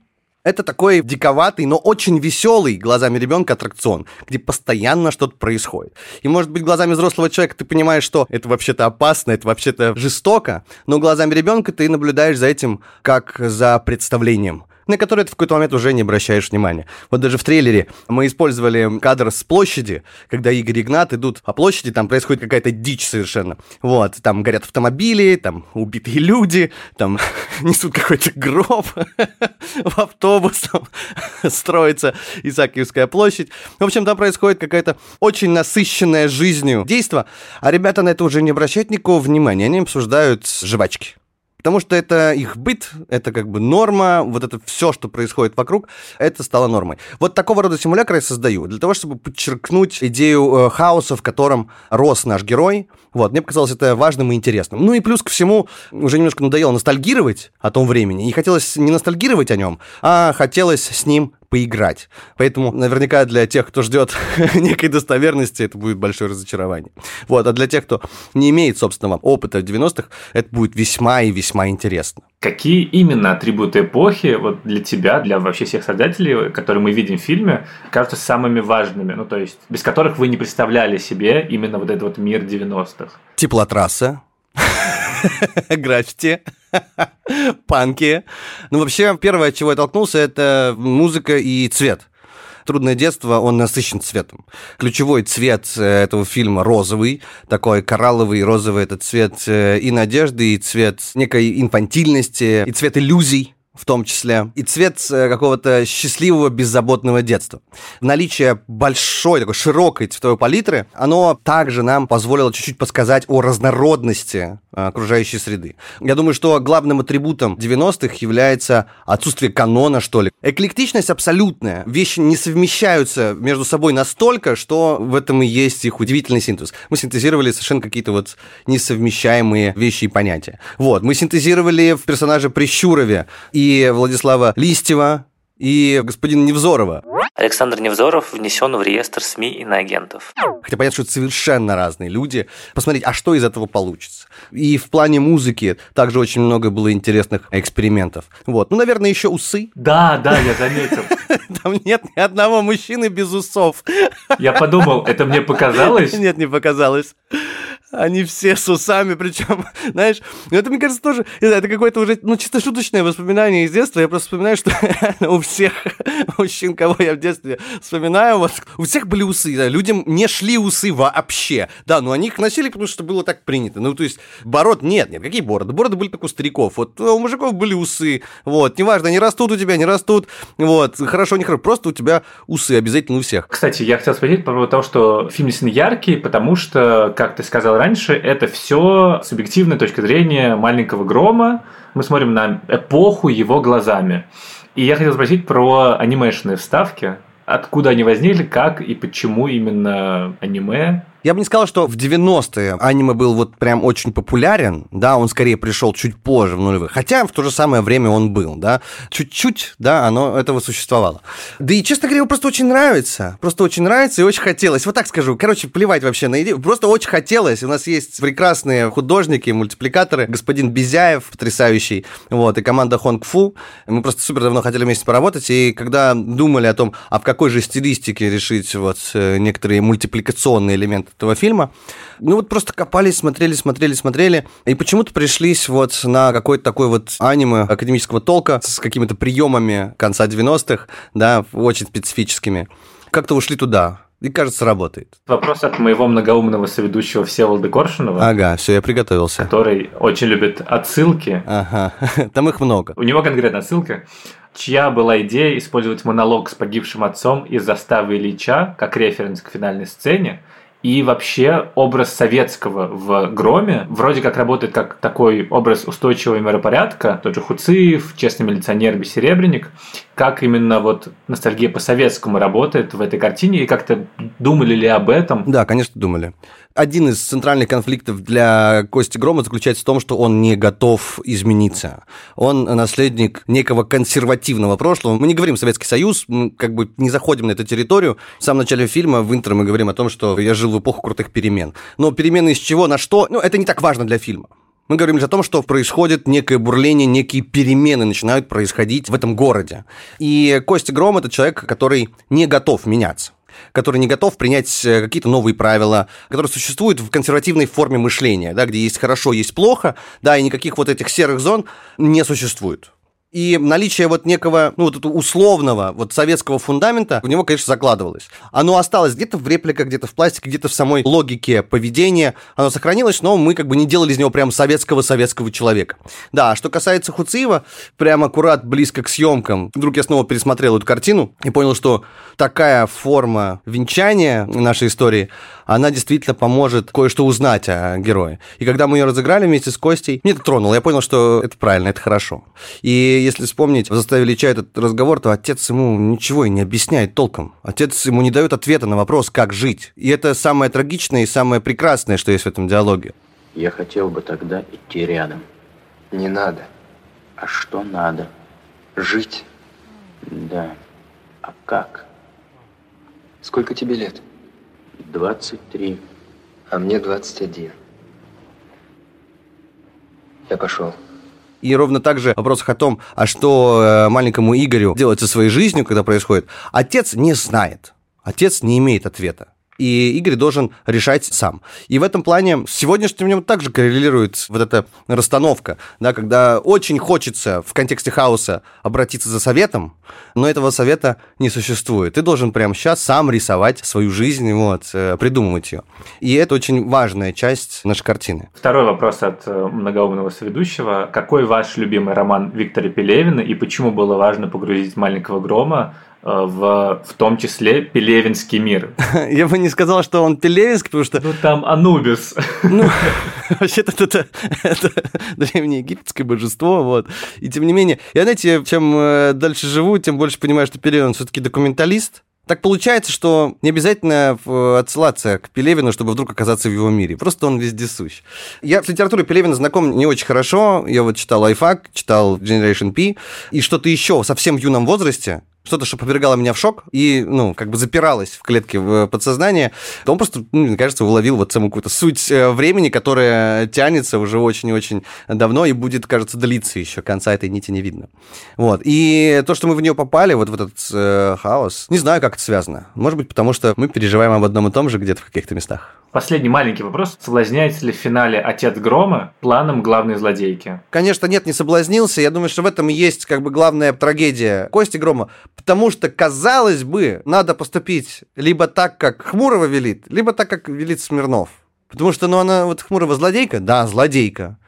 это такой диковатый, но очень веселый глазами ребенка аттракцион, где постоянно что-то происходит. И, может быть, глазами взрослого человека ты понимаешь, что это вообще-то опасно, это вообще-то жестоко, но глазами ребенка ты наблюдаешь за этим как за представлением на который ты в какой-то момент уже не обращаешь внимания. Вот даже в трейлере мы использовали кадр с площади, когда Игорь и Игнат идут по площади, там происходит какая-то дичь совершенно. Вот, там горят автомобили, там убитые люди, там несут какой-то гроб в автобус, там строится Исаакиевская площадь. В общем, там происходит какая-то очень насыщенная жизнью действо, а ребята на это уже не обращают никакого внимания, они обсуждают жвачки. Потому что это их быт, это как бы норма, вот это все, что происходит вокруг, это стало нормой. Вот такого рода симулякры я создаю, для того, чтобы подчеркнуть идею э, хаоса, в котором рос наш герой. Вот, мне показалось это важным и интересным. Ну и плюс ко всему, уже немножко надоело ностальгировать о том времени. И хотелось не ностальгировать о нем, а хотелось с ним поиграть. Поэтому наверняка для тех, кто ждет некой достоверности, это будет большое разочарование. Вот, а для тех, кто не имеет собственного опыта в 90-х, это будет весьма и весьма интересно. Какие именно атрибуты эпохи вот для тебя, для вообще всех создателей, которые мы видим в фильме, кажутся самыми важными? Ну, то есть, без которых вы не представляли себе именно вот этот вот мир 90-х? Теплотрасса, граффити, панки. Ну, вообще, первое, от чего я толкнулся, это музыка и цвет. «Трудное детство», он насыщен цветом. Ключевой цвет э, этого фильма розовый, такой коралловый розовый, это цвет э, и надежды, и цвет некой инфантильности, и цвет иллюзий, в том числе, и цвет э, какого-то счастливого, беззаботного детства. Наличие большой, такой широкой цветовой палитры, оно также нам позволило чуть-чуть подсказать о разнородности окружающей среды. Я думаю, что главным атрибутом 90-х является отсутствие канона, что ли. Эклектичность абсолютная. Вещи не совмещаются между собой настолько, что в этом и есть их удивительный синтез. Мы синтезировали совершенно какие-то вот несовмещаемые вещи и понятия. Вот, мы синтезировали в персонаже Прищурове и Владислава Листьева, и господина Невзорова. Александр Невзоров внесен в реестр СМИ и иноагентов. Хотя понятно, что это совершенно разные люди. Посмотреть, а что из этого получится. И в плане музыки также очень много было интересных экспериментов. Вот. Ну, наверное, еще усы. Да, да, я заметил. Там нет ни одного мужчины без усов. Я подумал, это мне показалось? Нет, не показалось. Они все с усами, причем, знаешь, ну, это, мне кажется, тоже, это какое-то уже, ну, чисто шуточное воспоминание из детства. Я просто вспоминаю, что у всех мужчин, кого я в детстве вспоминаю, вот, у всех были усы, да, людям не шли усы вообще. Да, но они их носили, потому что было так принято. Ну, то есть, бород нет, нет, какие бороды? Бороды были как у стариков. Вот у мужиков были усы, вот, неважно, они растут у тебя, не растут, вот, хорошо, не хорошо, просто у тебя усы обязательно у всех. Кстати, я хотел спросить по поводу того, что фильм действительно яркий, потому что, как ты сказал раньше, это все субъективная точка зрения маленького грома. Мы смотрим на эпоху его глазами. И я хотел спросить про анимешные вставки. Откуда они возникли, как и почему именно аниме я бы не сказал, что в 90-е аниме был вот прям очень популярен, да, он скорее пришел чуть позже, в нулевых, хотя в то же самое время он был, да, чуть-чуть, да, оно этого существовало. Да и, честно говоря, его просто очень нравится, просто очень нравится и очень хотелось, вот так скажу, короче, плевать вообще на идею, просто очень хотелось, у нас есть прекрасные художники, мультипликаторы, господин Безяев, потрясающий, вот, и команда Хонг Фу, мы просто супер давно хотели вместе поработать, и когда думали о том, а в какой же стилистике решить вот э, некоторые мультипликационные элементы этого фильма. Ну вот просто копались, смотрели, смотрели, смотрели, и почему-то пришлись вот на какой-то такой вот аниме академического толка с какими-то приемами конца 90-х, да, очень специфическими. Как-то ушли туда. И, кажется, работает. Вопрос от моего многоумного соведущего Всеволода Коршунова. Ага, все, я приготовился. Который очень любит отсылки. Ага, там их много. У него конкретно отсылка. Чья была идея использовать монолог с погибшим отцом из заставы Ильича как референс к финальной сцене, и вообще образ советского в Громе вроде как работает как такой образ устойчивого миропорядка, тот же Хуциев, честный милиционер Бессеребренник, как именно вот ностальгия по советскому работает в этой картине, и как-то думали ли об этом? Да, конечно, думали. Один из центральных конфликтов для Кости Грома заключается в том, что он не готов измениться. Он наследник некого консервативного прошлого. Мы не говорим Советский Союз, мы как бы не заходим на эту территорию. В самом начале фильма в интро мы говорим о том, что я жил в эпоху крутых перемен. Но перемены из чего, на что, ну, это не так важно для фильма. Мы говорим лишь о том, что происходит некое бурление, некие перемены начинают происходить в этом городе. И Костя Гром – это человек, который не готов меняться который не готов принять э, какие-то новые правила, который существует в консервативной форме мышления, да, где есть хорошо, есть плохо, да, и никаких вот этих серых зон не существует. И наличие вот некого, ну, вот этого условного вот советского фундамента в него, конечно, закладывалось. Оно осталось где-то в репликах, где-то в пластике, где-то в самой логике поведения. Оно сохранилось, но мы как бы не делали из него прям советского-советского человека. Да, а что касается Хуциева, прям аккурат близко к съемкам. Вдруг я снова пересмотрел эту картину и понял, что такая форма венчания нашей истории, она действительно поможет кое-что узнать о герое. И когда мы ее разыграли вместе с Костей, мне это тронуло. Я понял, что это правильно, это хорошо. И если вспомнить заставили чай этот разговор, то отец ему ничего и не объясняет толком. Отец ему не дает ответа на вопрос, как жить. И это самое трагичное и самое прекрасное, что есть в этом диалоге. Я хотел бы тогда идти рядом. Не надо. А что надо? Жить. Да. А как? Сколько тебе лет? 23. А мне 21. Я пошел. И ровно так же в вопросах о том, а что э, маленькому Игорю делать со своей жизнью, когда происходит, отец не знает. Отец не имеет ответа. И Игорь должен решать сам. И в этом плане с сегодняшним днем также коррелирует вот эта расстановка, да, когда очень хочется в контексте хаоса обратиться за советом, но этого совета не существует. Ты должен прямо сейчас сам рисовать свою жизнь, вот, э, придумывать ее. И это очень важная часть нашей картины. Второй вопрос от э, многоумного соведущего. Какой ваш любимый роман Виктора Пелевина и почему было важно погрузить «Маленького грома» в, в том числе Пелевинский мир. Я бы не сказал, что он Пелевинский, потому что... Ну, там Анубис. Ну, вообще-то это, это древнеегипетское божество, вот. И тем не менее, я, знаете, чем э, дальше живу, тем больше понимаю, что Пелевин все-таки документалист, так получается, что не обязательно отсылаться к Пелевину, чтобы вдруг оказаться в его мире. Просто он вездесущ. Я с литературой Пелевина знаком не очень хорошо. Я вот читал «Лайфхак», читал «Generation P». И что-то еще совсем в юном возрасте, что-то, что повергало меня в шок и, ну, как бы запиралось в клетке в подсознание, то он просто, ну, мне кажется, уловил вот саму какую-то суть э, времени, которая тянется уже очень и очень давно и будет, кажется, длиться еще. Конца этой нити не видно. Вот. И то, что мы в нее попали, вот в этот э, хаос, не знаю, как это связано. Может быть, потому что мы переживаем об одном и том же где-то в каких-то местах. Последний маленький вопрос. Соблазняется ли в финале отец Грома планом главной злодейки? Конечно, нет, не соблазнился. Я думаю, что в этом и есть как бы главная трагедия Кости Грома. Потому что, казалось бы, надо поступить либо так, как Хмурого велит, либо так, как велит Смирнов. Потому что, ну, она вот Хмурого злодейка? Да, злодейка.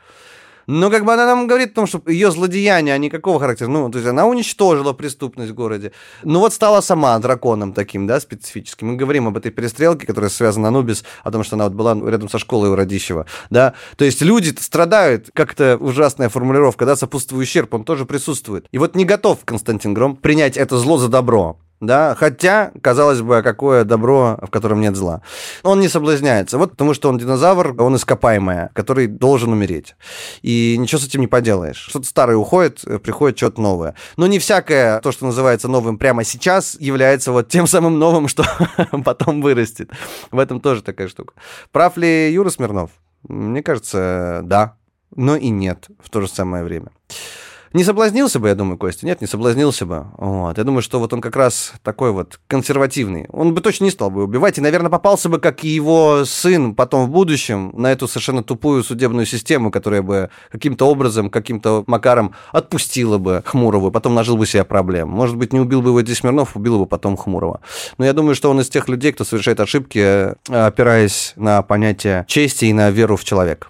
Но как бы она нам говорит о том, что ее злодеяния, они какого характера? Ну, то есть она уничтожила преступность в городе. Ну вот стала сама драконом таким, да, специфическим. Мы говорим об этой перестрелке, которая связана Анубис, о том, что она вот была рядом со школой у Радищева, да. То есть люди страдают, как-то ужасная формулировка, да, сопутствующий ущерб, он тоже присутствует. И вот не готов Константин Гром принять это зло за добро да, хотя, казалось бы, какое добро, в котором нет зла. Он не соблазняется, вот потому что он динозавр, он ископаемое, который должен умереть. И ничего с этим не поделаешь. Что-то старое уходит, приходит что-то новое. Но не всякое, то, что называется новым прямо сейчас, является вот тем самым новым, что потом вырастет. В этом тоже такая штука. Прав ли Юра Смирнов? Мне кажется, да, но и нет в то же самое время. Не соблазнился бы, я думаю, Костя? Нет, не соблазнился бы. Вот. Я думаю, что вот он как раз такой вот консервативный. Он бы точно не стал бы убивать, и, наверное, попался бы, как и его сын потом в будущем, на эту совершенно тупую судебную систему, которая бы каким-то образом, каким-то макаром отпустила бы Хмурого, потом нажил бы себе проблем. Может быть, не убил бы его Ди Смирнов, убил бы потом Хмурого. Но я думаю, что он из тех людей, кто совершает ошибки, опираясь на понятие чести и на веру в человека.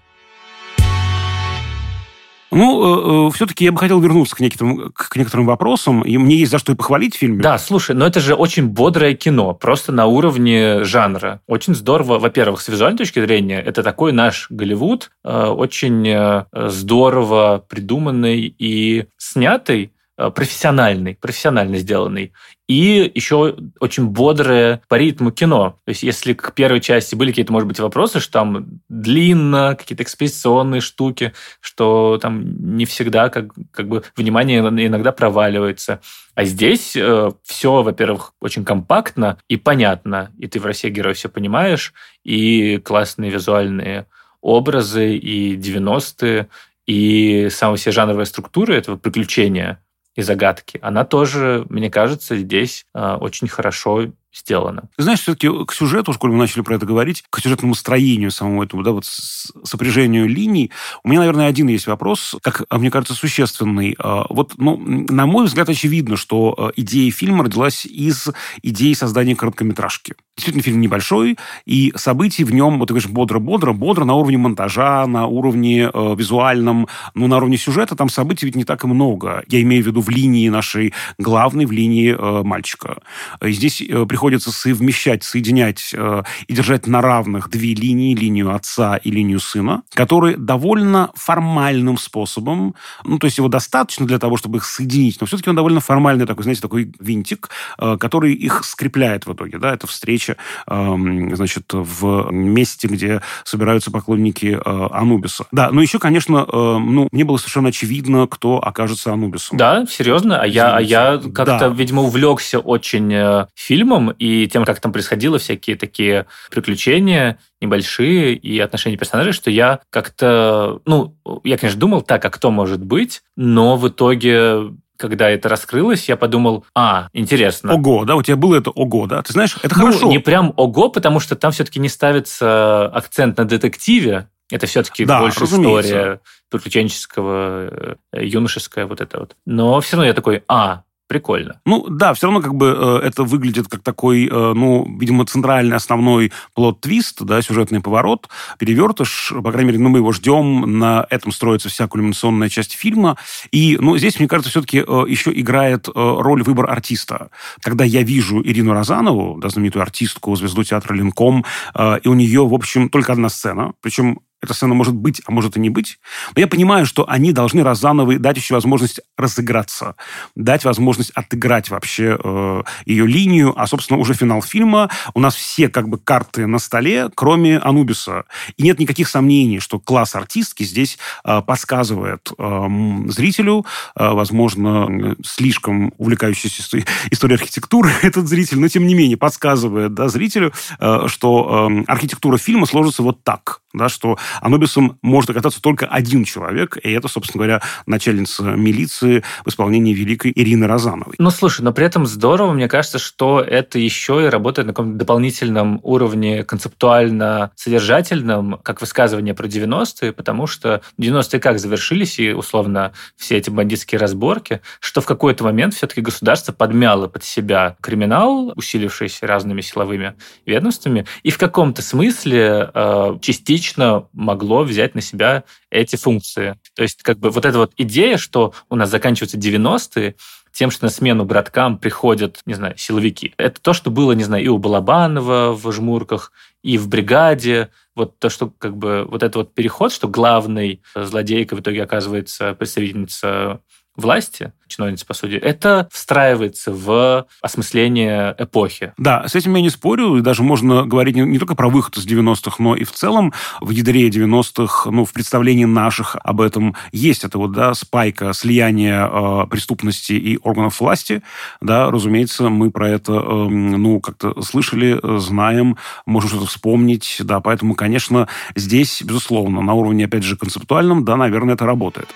Ну, э, э, все-таки я бы хотел вернуться к некоторым, к некоторым вопросам, и мне есть за что и похвалить фильм. Да, слушай, но это же очень бодрое кино, просто на уровне жанра. Очень здорово, во-первых, с визуальной точки зрения, это такой наш Голливуд, э, очень здорово придуманный и снятый, профессиональный, профессионально сделанный и еще очень бодрое по ритму кино. То есть, если к первой части были какие-то, может быть, вопросы, что там длинно, какие-то экспозиционные штуки, что там не всегда как, как бы внимание иногда проваливается. А здесь э, все, во-первых, очень компактно и понятно, и ты в России герой все понимаешь, и классные визуальные образы, и 90-е, и сама все жанровая структура этого приключения – и загадки, она тоже, мне кажется, здесь э, очень хорошо сделано. Знаешь, все-таки к сюжету, сколько мы начали про это говорить, к сюжетному строению самому этому, да, вот сопряжению линий, у меня, наверное, один есть вопрос, как а, мне кажется, существенный. А, вот, ну, на мой взгляд, очевидно, что а, идея фильма родилась из идеи создания короткометражки. Действительно, фильм небольшой, и событий в нем, вот ты говоришь, бодро-бодро, бодро на уровне монтажа, на уровне э, визуальном, ну, на уровне сюжета там событий ведь не так и много. Я имею в виду в линии нашей главной, в линии э, мальчика. И здесь э, приходит приходится совмещать, соединять э, и держать на равных две линии, линию отца и линию сына, которые довольно формальным способом, ну, то есть его достаточно для того, чтобы их соединить, но все-таки он довольно формальный такой, знаете, такой винтик, э, который их скрепляет в итоге, да, это встреча, э, значит, в месте, где собираются поклонники э, Анубиса. Да, но еще, конечно, э, ну, мне было совершенно очевидно, кто окажется Анубисом. Да, серьезно? А я, а я как-то, да. видимо, увлекся очень э, фильмом, и тем, как там происходило всякие такие приключения небольшие и отношения персонажей, что я как-то, ну, я, конечно, думал так, а кто может быть, но в итоге Когда это раскрылось, я подумал, а, интересно. Ого, да, у тебя было это ого, да? Ты знаешь, это Ну, хорошо. не прям ого, потому что там все-таки не ставится акцент на детективе. Это все-таки Да, больше разумеется. история приключенческого, э, юношеская вот это вот. Но все равно я такой, а, прикольно. Ну, да, все равно как бы э, это выглядит как такой, э, ну, видимо, центральный основной плод-твист, да, сюжетный поворот, перевертыш, по крайней мере, ну, мы его ждем, на этом строится вся кульминационная часть фильма, и, ну, здесь, мне кажется, все-таки еще играет э, роль выбор артиста. Когда я вижу Ирину Розанову, да, знаменитую артистку, звезду театра Линком, э, и у нее, в общем, только одна сцена, причем эта сцена может быть, а может и не быть. Но я понимаю, что они должны Розановой дать еще возможность разыграться, дать возможность отыграть вообще э, ее линию, а, собственно, уже финал фильма. У нас все как бы карты на столе, кроме Анубиса. И нет никаких сомнений, что класс артистки здесь э, подсказывает э, зрителю, э, возможно, слишком увлекающийся исто- историей архитектуры этот зритель, но тем не менее подсказывает да, зрителю, э, что э, архитектура фильма сложится вот так, да, что Анубисом может оказаться только один человек, и это, собственно говоря, начальница милиции в исполнении великой Ирины Розановой. Ну, слушай, но при этом здорово, мне кажется, что это еще и работает на каком-то дополнительном уровне концептуально-содержательном, как высказывание про 90-е, потому что 90-е как завершились, и, условно, все эти бандитские разборки, что в какой-то момент все-таки государство подмяло под себя криминал, усилившийся разными силовыми ведомствами, и в каком-то смысле э, частично могло взять на себя эти функции. То есть, как бы вот эта вот идея, что у нас заканчиваются 90-е, тем, что на смену браткам приходят, не знаю, силовики. Это то, что было, не знаю, и у Балабанова в «Жмурках», и в «Бригаде». Вот то, что как бы вот этот вот переход, что главной злодейкой в итоге оказывается представительница власти, чиновница, по сути, это встраивается в осмысление эпохи. Да, с этим я не спорю, и даже можно говорить не, не только про выход из 90-х, но и в целом в ядре 90-х, ну, в представлении наших об этом есть это вот, да, спайка, слияние э, преступности и органов власти, да, разумеется, мы про это, э, ну, как-то слышали, знаем, можем что-то вспомнить, да, поэтому, конечно, здесь, безусловно, на уровне, опять же, концептуальном, да, наверное, это работает.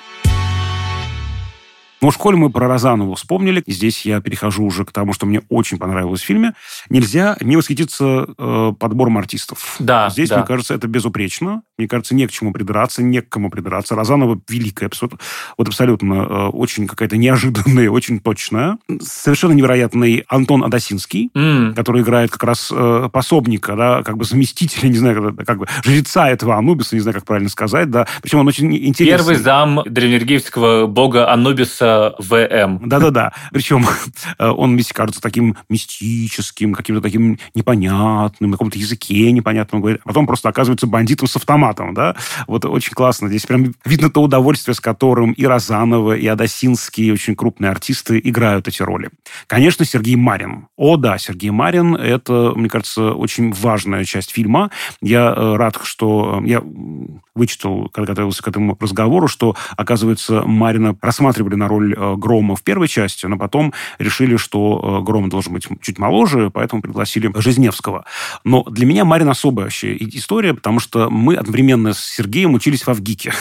Но в школе мы про Розанову вспомнили. Здесь я перехожу уже к тому, что мне очень понравилось в фильме. Нельзя не восхититься э, подбором артистов. Да, Здесь, да. мне кажется, это безупречно. Мне кажется, не к чему придраться, не к кому придраться. Розанова великая, абсолютно, вот абсолютно э, очень какая-то неожиданная, очень точная. Совершенно невероятный Антон Адасинский, М, который играет как раз э, пособника, да, как бы заместителя, не знаю, как, бы жреца этого Анубиса, не знаю, как правильно сказать, да. Причем он очень интересный. Первый зам древнеегипетского бога Анубиса ВМ. Да-да-да. Причем э, он весь кажется таким мистическим, каким-то таким непонятным, на каком-то языке непонятном говорит. А потом просто оказывается бандитом с автоматом, да. Вот очень классно. Здесь прям видно то удовольствие, с которым и Розанова, и Адасинские, очень крупные артисты играют эти роли. Конечно, Сергей Марин. О, да, Сергей Марин – это, мне кажется, очень важная часть фильма. Я э, рад, что э, я вычитал, когда готовился к этому разговору, что, оказывается, Марина рассматривали на роль э, Грома в первой части, но потом решили, что э, Гром должен быть чуть моложе, поэтому пригласили Жизневского. Но для меня Марин особая вообще история, потому что мы одновременно с Сергеем учились в Авгике.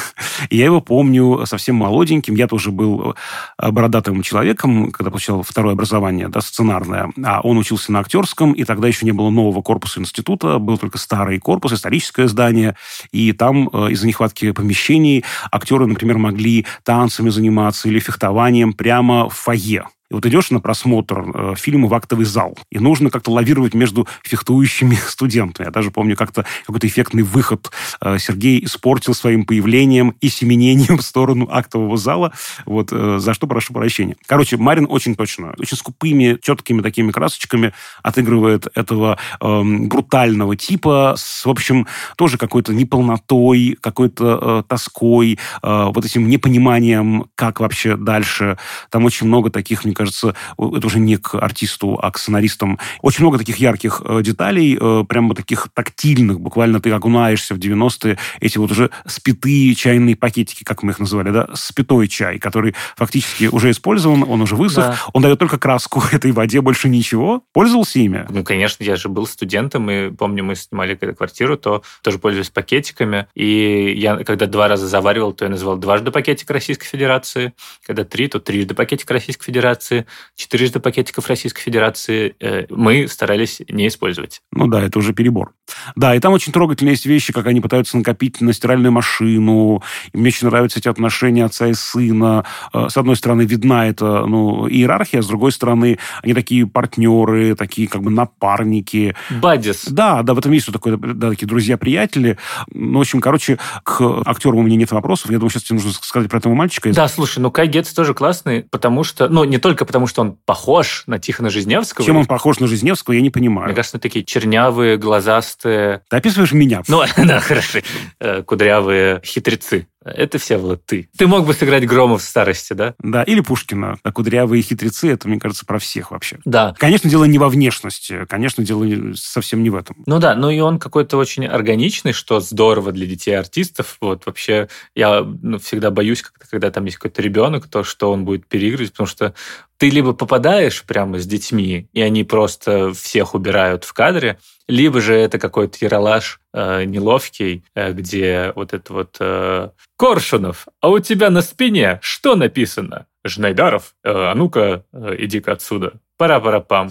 И я его помню совсем молоденьким. Я тоже был э, бородатым человеком, когда получал второе образование, да, сценарное. А он учился на актерском, и тогда еще не было нового корпуса института, был только старый корпус, историческое здание. И там из-за нехватки помещений актеры, например, могли танцами заниматься или фехтованием прямо в фойе. И вот идешь на просмотр э, фильма в актовый зал, и нужно как-то лавировать между фехтующими студентами. Я даже помню как-то какой-то эффектный выход э, Сергей испортил своим появлением и семенением в сторону актового зала, вот, э, за что прошу прощения. Короче, Марин очень точно, очень скупыми, четкими такими красочками отыгрывает этого эм, брутального типа с, в общем, тоже какой-то неполнотой, какой-то э, тоской, э, вот этим непониманием, как вообще дальше. Там очень много таких, мне кажется, это уже не к артисту, а к сценаристам. Очень много таких ярких э, деталей, э, прямо таких тактильных, буквально ты окунаешься в 90-е, эти вот уже спитые чайные пакетики, как мы их называли, да, спитой чай, который фактически уже использован, он уже высох, да. он дает только краску этой воде, больше ничего. Пользовался ими? Ну, конечно, я же был студентом, и помню, мы снимали квартиру, то тоже пользовались пакетиками, и я, когда два раза заваривал, то я называл дважды пакетик Российской Федерации, когда три, то трижды пакетик Российской Федерации, четырежды пакетиков Российской Федерации э, мы старались не использовать. Ну да, это уже перебор. Да, и там очень трогательные есть вещи, как они пытаются накопить на стиральную машину. И мне очень нравятся эти отношения отца и сына. Э, с одной стороны, видна эта ну, иерархия, с другой стороны, они такие партнеры, такие как бы напарники. Бадис. Да, да, в этом есть что такое, да, такие друзья-приятели. Ну, в общем, короче, к актеру у меня нет вопросов. Я думаю, сейчас тебе нужно сказать про этого мальчика. Да, слушай, ну Кай Гетц тоже классный, потому что, ну, не только потому, что он похож на Тихона Жизневского. Чем он похож на Жизневского, я не понимаю. Мне кажется, такие чернявые, глазастые. Ты описываешь меня. Ну, да, хорошо. Э, кудрявые хитрецы. Это все вот ты. Ты мог бы сыграть Грома в старости, да? Да, или Пушкина. А кудрявые хитрецы, это, мне кажется, про всех вообще. Да. Конечно, дело не во внешности. Конечно, дело совсем не в этом. Ну да, ну и он какой-то очень органичный, что здорово для детей-артистов. Вот вообще я ну, всегда боюсь, когда, когда там есть какой-то ребенок, то, что он будет переигрывать, потому что ты либо попадаешь прямо с детьми, и они просто всех убирают в кадре, либо же это какой-то яролаж э, неловкий, э, где вот это вот э, Коршунов, а у тебя на спине что написано? Жнайдаров, э, а ну-ка, э, иди-ка отсюда. Пара-пара-пам.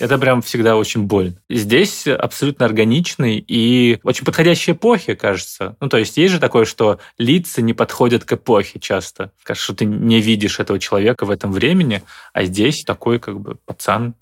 Это прям всегда очень больно. Здесь абсолютно органичный и очень подходящей эпохе, кажется. Ну, то есть есть же такое, что лица не подходят к эпохе часто. Кажется, что ты не видишь этого человека в этом времени, а здесь такой как бы пацан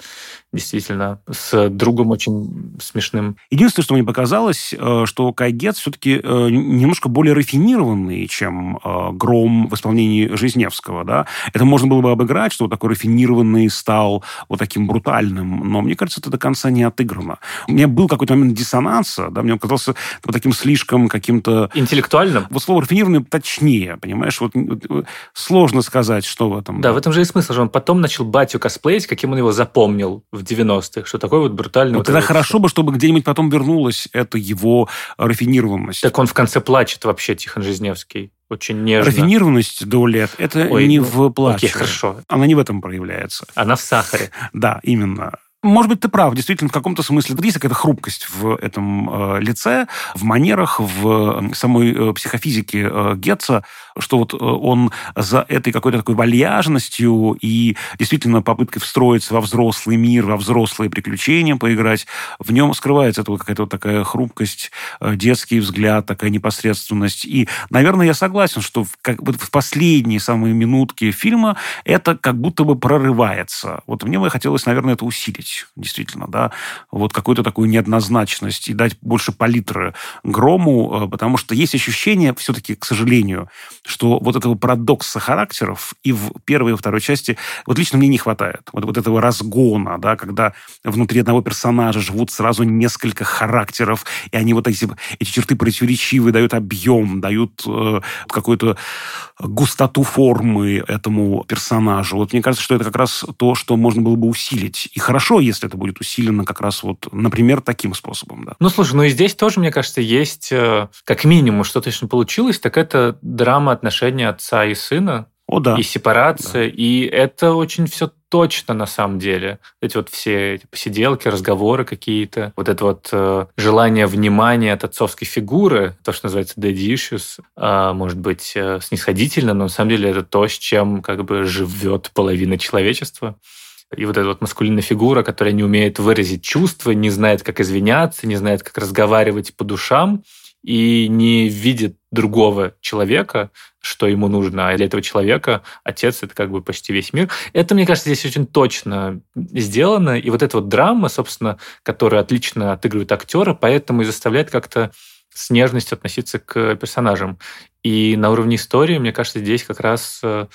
действительно с другом очень смешным. Единственное, что мне показалось, э, что Кайгет все-таки э, немножко более рафинированный, чем э, Гром в исполнении Жизневского. Да? Это можно было бы обыграть, что вот такой рафинированный стал вот таким брутальным, но мне кажется, это до конца не отыграно. У меня был какой-то момент диссонанса, да, мне он казался вот таким слишком каким-то... Интеллектуальным? Вот слово рафинированный точнее, понимаешь? Вот, вот сложно сказать, что в этом. Да, в этом же и смысл, что он потом начал батю косплеить, каким он его запомнил в 90-х, что такой вот брутальный... Вот, вот тогда хорошо бы, чтобы где-нибудь потом вернулась эта его рафинированность. Так он в конце плачет вообще, Тихон Жизневский. Очень нежно. Рафинированность до лет – это Ой, не ну, в плаче. Окей, хорошо. Она не в этом проявляется. Она в сахаре. Да, именно. Может быть, ты прав, действительно, в каком-то смысле. Есть какая-то хрупкость в этом э, лице, в манерах, в самой э, психофизике э, Гетца, что вот э, он за этой какой-то такой вальяжностью и действительно попыткой встроиться во взрослый мир, во взрослые приключения поиграть, в нем скрывается эта вот какая-то вот такая хрупкость, э, детский взгляд, такая непосредственность. И, наверное, я согласен, что в, как, вот в последние самые минутки фильма это как будто бы прорывается. Вот мне бы хотелось, наверное, это усилить, действительно, да, вот какую-то такую неоднозначность и дать больше палитры Грому, э, потому что есть ощущение, все-таки, к сожалению, что вот этого парадокса характеров и в первой и второй части вот лично мне не хватает. Вот, вот этого разгона, да, когда внутри одного персонажа живут сразу несколько характеров, и они вот эти, эти черты противоречивые дают объем, дают э, какую-то густоту формы этому персонажу. Вот мне кажется, что это как раз то, что можно было бы усилить. И хорошо, если это будет усилено как раз вот, например, таким способом. Да. Ну, слушай, ну и здесь тоже, мне кажется, есть э, как минимум, что точно получилось, так это драма отношения отца и сына, о, да. и сепарация, да. и это очень все точно на самом деле. Эти вот все эти посиделки, разговоры какие-то, вот это вот э, желание внимания от отцовской фигуры, то, что называется daddy issues, э, может быть э, снисходительно, но на самом деле это то, с чем как бы живет половина человечества. И вот эта вот маскулинная фигура, которая не умеет выразить чувства, не знает, как извиняться, не знает, как разговаривать по душам, и не видит другого человека, что ему нужно, а для этого человека отец – это как бы почти весь мир. Это, мне кажется, здесь очень точно сделано, и вот эта вот драма, собственно, которая отлично отыгрывает актера, поэтому и заставляет как-то с нежностью относиться к персонажам. И на уровне истории, мне кажется, здесь как раз э,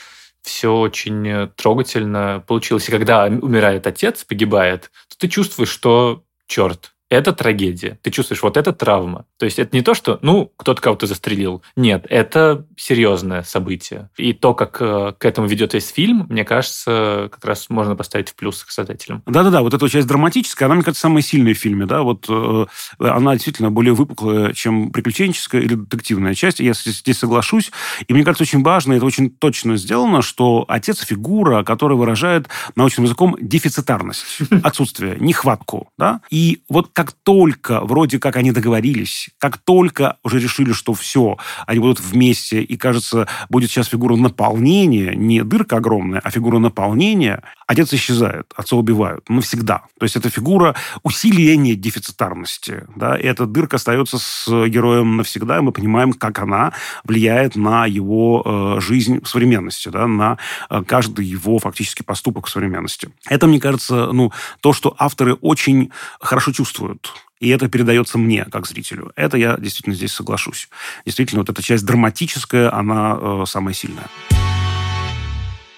все очень трогательно получилось. И когда умирает отец, погибает, то ты чувствуешь, что черт, это трагедия. Ты чувствуешь, вот это травма. То есть это не то, что, ну, кто-то кого-то застрелил. Нет, это серьезное событие. И то, как э, к этому ведет весь фильм, мне кажется, как раз можно поставить в плюс к создателям. Да-да-да, вот эта часть драматическая, она, мне кажется, самая сильная в фильме, да, вот э, она действительно более выпуклая, чем приключенческая или детективная часть, я здесь соглашусь, и мне кажется, очень важно, это очень точно сделано, что отец фигура, которая выражает научным языком дефицитарность, отсутствие, нехватку, да, и вот как только вроде как они договорились, как только уже решили, что все, они будут вместе, и, кажется, будет сейчас фигура наполнения, не дырка огромная, а фигура наполнения, отец исчезает, отца убивают навсегда. То есть это фигура усиления дефицитарности. Да? И эта дырка остается с героем навсегда, и мы понимаем, как она влияет на его э, жизнь в современности, да? на э, каждый его фактически поступок в современности. Это, мне кажется, ну, то, что авторы очень хорошо чувствуют и это передается мне, как зрителю. Это я действительно здесь соглашусь. Действительно, вот эта часть драматическая, она э, самая сильная.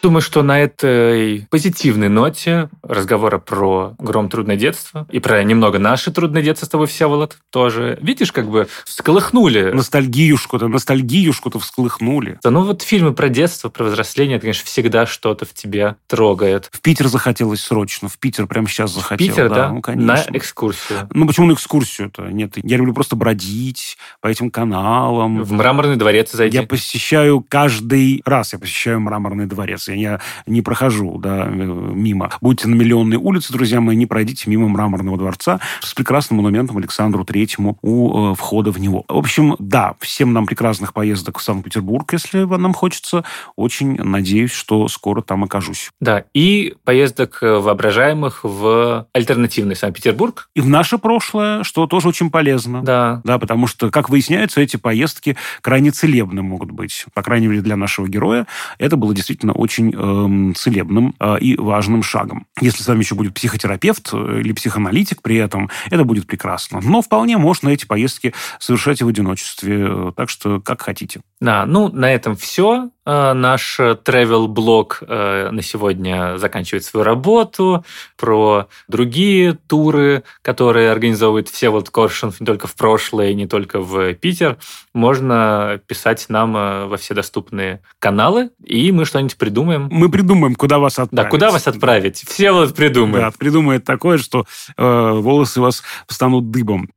Думаю, что на этой позитивной ноте разговора про «Гром. Трудное детство» и про немного наше трудное детство с тобой, Всеволод, тоже, видишь, как бы всколыхнули. Ностальгиюшку-то, ностальгиюшку-то всколыхнули. Да, ну вот фильмы про детство, про взросление, это, конечно, всегда что-то в тебе трогает. В Питер захотелось срочно, в Питер прямо сейчас захотел. Питер, да? Ну, конечно. На экскурсию. Ну, почему на экскурсию-то? Нет, я люблю просто бродить по этим каналам. В Мраморный дворец зайти. Я посещаю каждый раз, я посещаю Мраморный дворец я не прохожу да, мимо. Будьте на Миллионной улице, друзья мои, не пройдите мимо Мраморного дворца с прекрасным монументом Александру Третьему у э, входа в него. В общем, да, всем нам прекрасных поездок в Санкт-Петербург, если нам хочется. Очень надеюсь, что скоро там окажусь. Да, и поездок э, воображаемых в альтернативный Санкт-Петербург. И в наше прошлое, что тоже очень полезно. Да. Да, потому что, как выясняется, эти поездки крайне целебны могут быть. По крайней мере, для нашего героя это было действительно очень очень э, целебным э, и важным шагом. Если с вами еще будет психотерапевт э, или психоаналитик при этом, это будет прекрасно. Но вполне можно эти поездки совершать и в одиночестве. Э, так что как хотите. Да, ну, на этом все. Э, наш travel блог на сегодня заканчивает свою работу. Про другие туры, которые организовывает Всеволод Коршунов не только в прошлое, не только в Питер, можно писать нам во все доступные каналы, и мы что-нибудь придумаем. Мы придумаем, куда вас отправить. Да, куда вас отправить. Всеволод придумает. Да, придумает такое, что э, волосы у вас станут дыбом.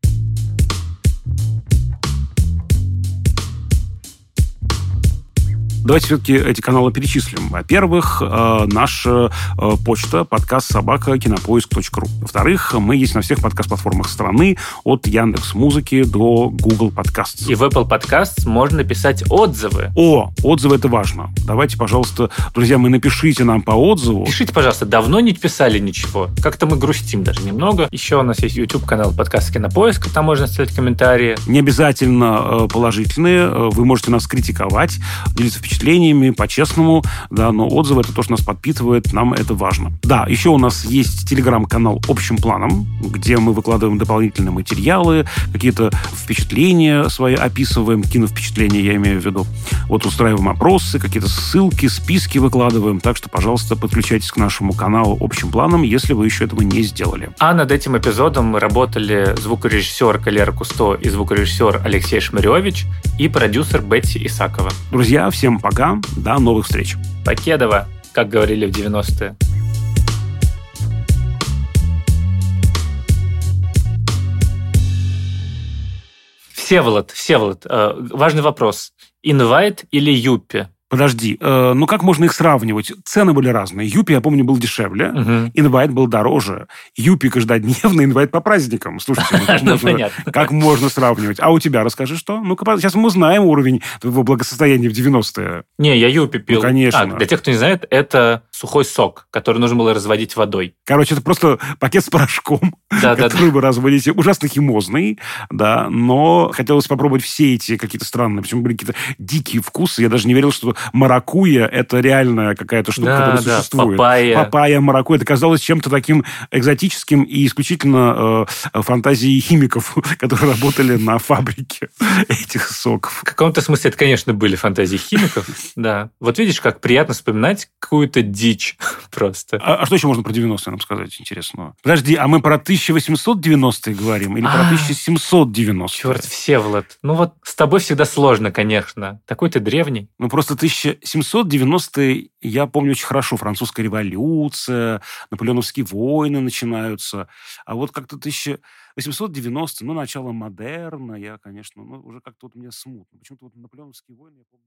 Давайте все-таки эти каналы перечислим. Во-первых, э, наша э, почта подкаст собака кинопоиск.ру. Во-вторых, мы есть на всех подкаст-платформах страны, от Яндекс Музыки до Google Подкаст. И в Apple Podcasts можно писать отзывы. О, отзывы это важно. Давайте, пожалуйста, друзья мои, напишите нам по отзыву. Пишите, пожалуйста, давно не писали ничего. Как-то мы грустим даже немного. Еще у нас есть YouTube-канал подкаст Кинопоиск, там можно оставить комментарии. Не обязательно э, положительные. Вы можете нас критиковать, делиться впечатлениями впечатлениями, по-честному, да, но отзывы это то, что нас подпитывает, нам это важно. Да, еще у нас есть телеграм-канал «Общим планом», где мы выкладываем дополнительные материалы, какие-то впечатления свои описываем, киновпечатления я имею в виду. Вот устраиваем опросы, какие-то ссылки, списки выкладываем, так что, пожалуйста, подключайтесь к нашему каналу «Общим планом», если вы еще этого не сделали. А над этим эпизодом работали звукорежиссер Калера Кусто и звукорежиссер Алексей Шмыревич и продюсер Бетси Исакова. Друзья, всем пока, до новых встреч. Покедова, как говорили в 90-е. Всеволод, Всеволод, э, важный вопрос. Инвайт или Юппи? Подожди, э, ну как можно их сравнивать? Цены были разные. Юпи, я помню, был дешевле, угу. инвайт был дороже. Юпи каждодневно, инвайт по праздникам. Слушайте, ну, как, ну, можно, как можно сравнивать? А у тебя расскажи, что? Ну-ка, сейчас мы узнаем уровень твоего благосостояния в 90-е. Не, я Юпи пил. Ну, конечно. А, для тех, кто не знает, это сухой сок, который нужно было разводить водой. Короче, это просто пакет с порошком, да, который да, вы разводите. Ужасно химозный, да, но хотелось попробовать все эти какие-то странные, почему были какие-то дикие вкусы. Я даже не верил, что маракуя – это реальная какая-то штука, Да, которая да, существует. папайя. Папайя, маракуя. Это казалось чем-то таким экзотическим и исключительно э, фантазией химиков, которые работали на фабрике этих соков. В каком-то смысле это, конечно, были фантазии химиков, да. Вот видишь, как приятно вспоминать какую-то дичь просто. А, а что еще можно про 90-е нам сказать интересного? Подожди, а мы про 1890-е говорим или про А, 1790-е? Черт, Всеволод. Ну вот с тобой всегда сложно, конечно. Такой ты древний. Ну, просто 1790-е, я помню очень хорошо, французская революция, наполеоновские войны начинаются. А вот как-то 1890 ну, начало модерна, я, конечно, ну, уже как-то вот мне смутно. Почему-то вот наполеоновские войны, я помню...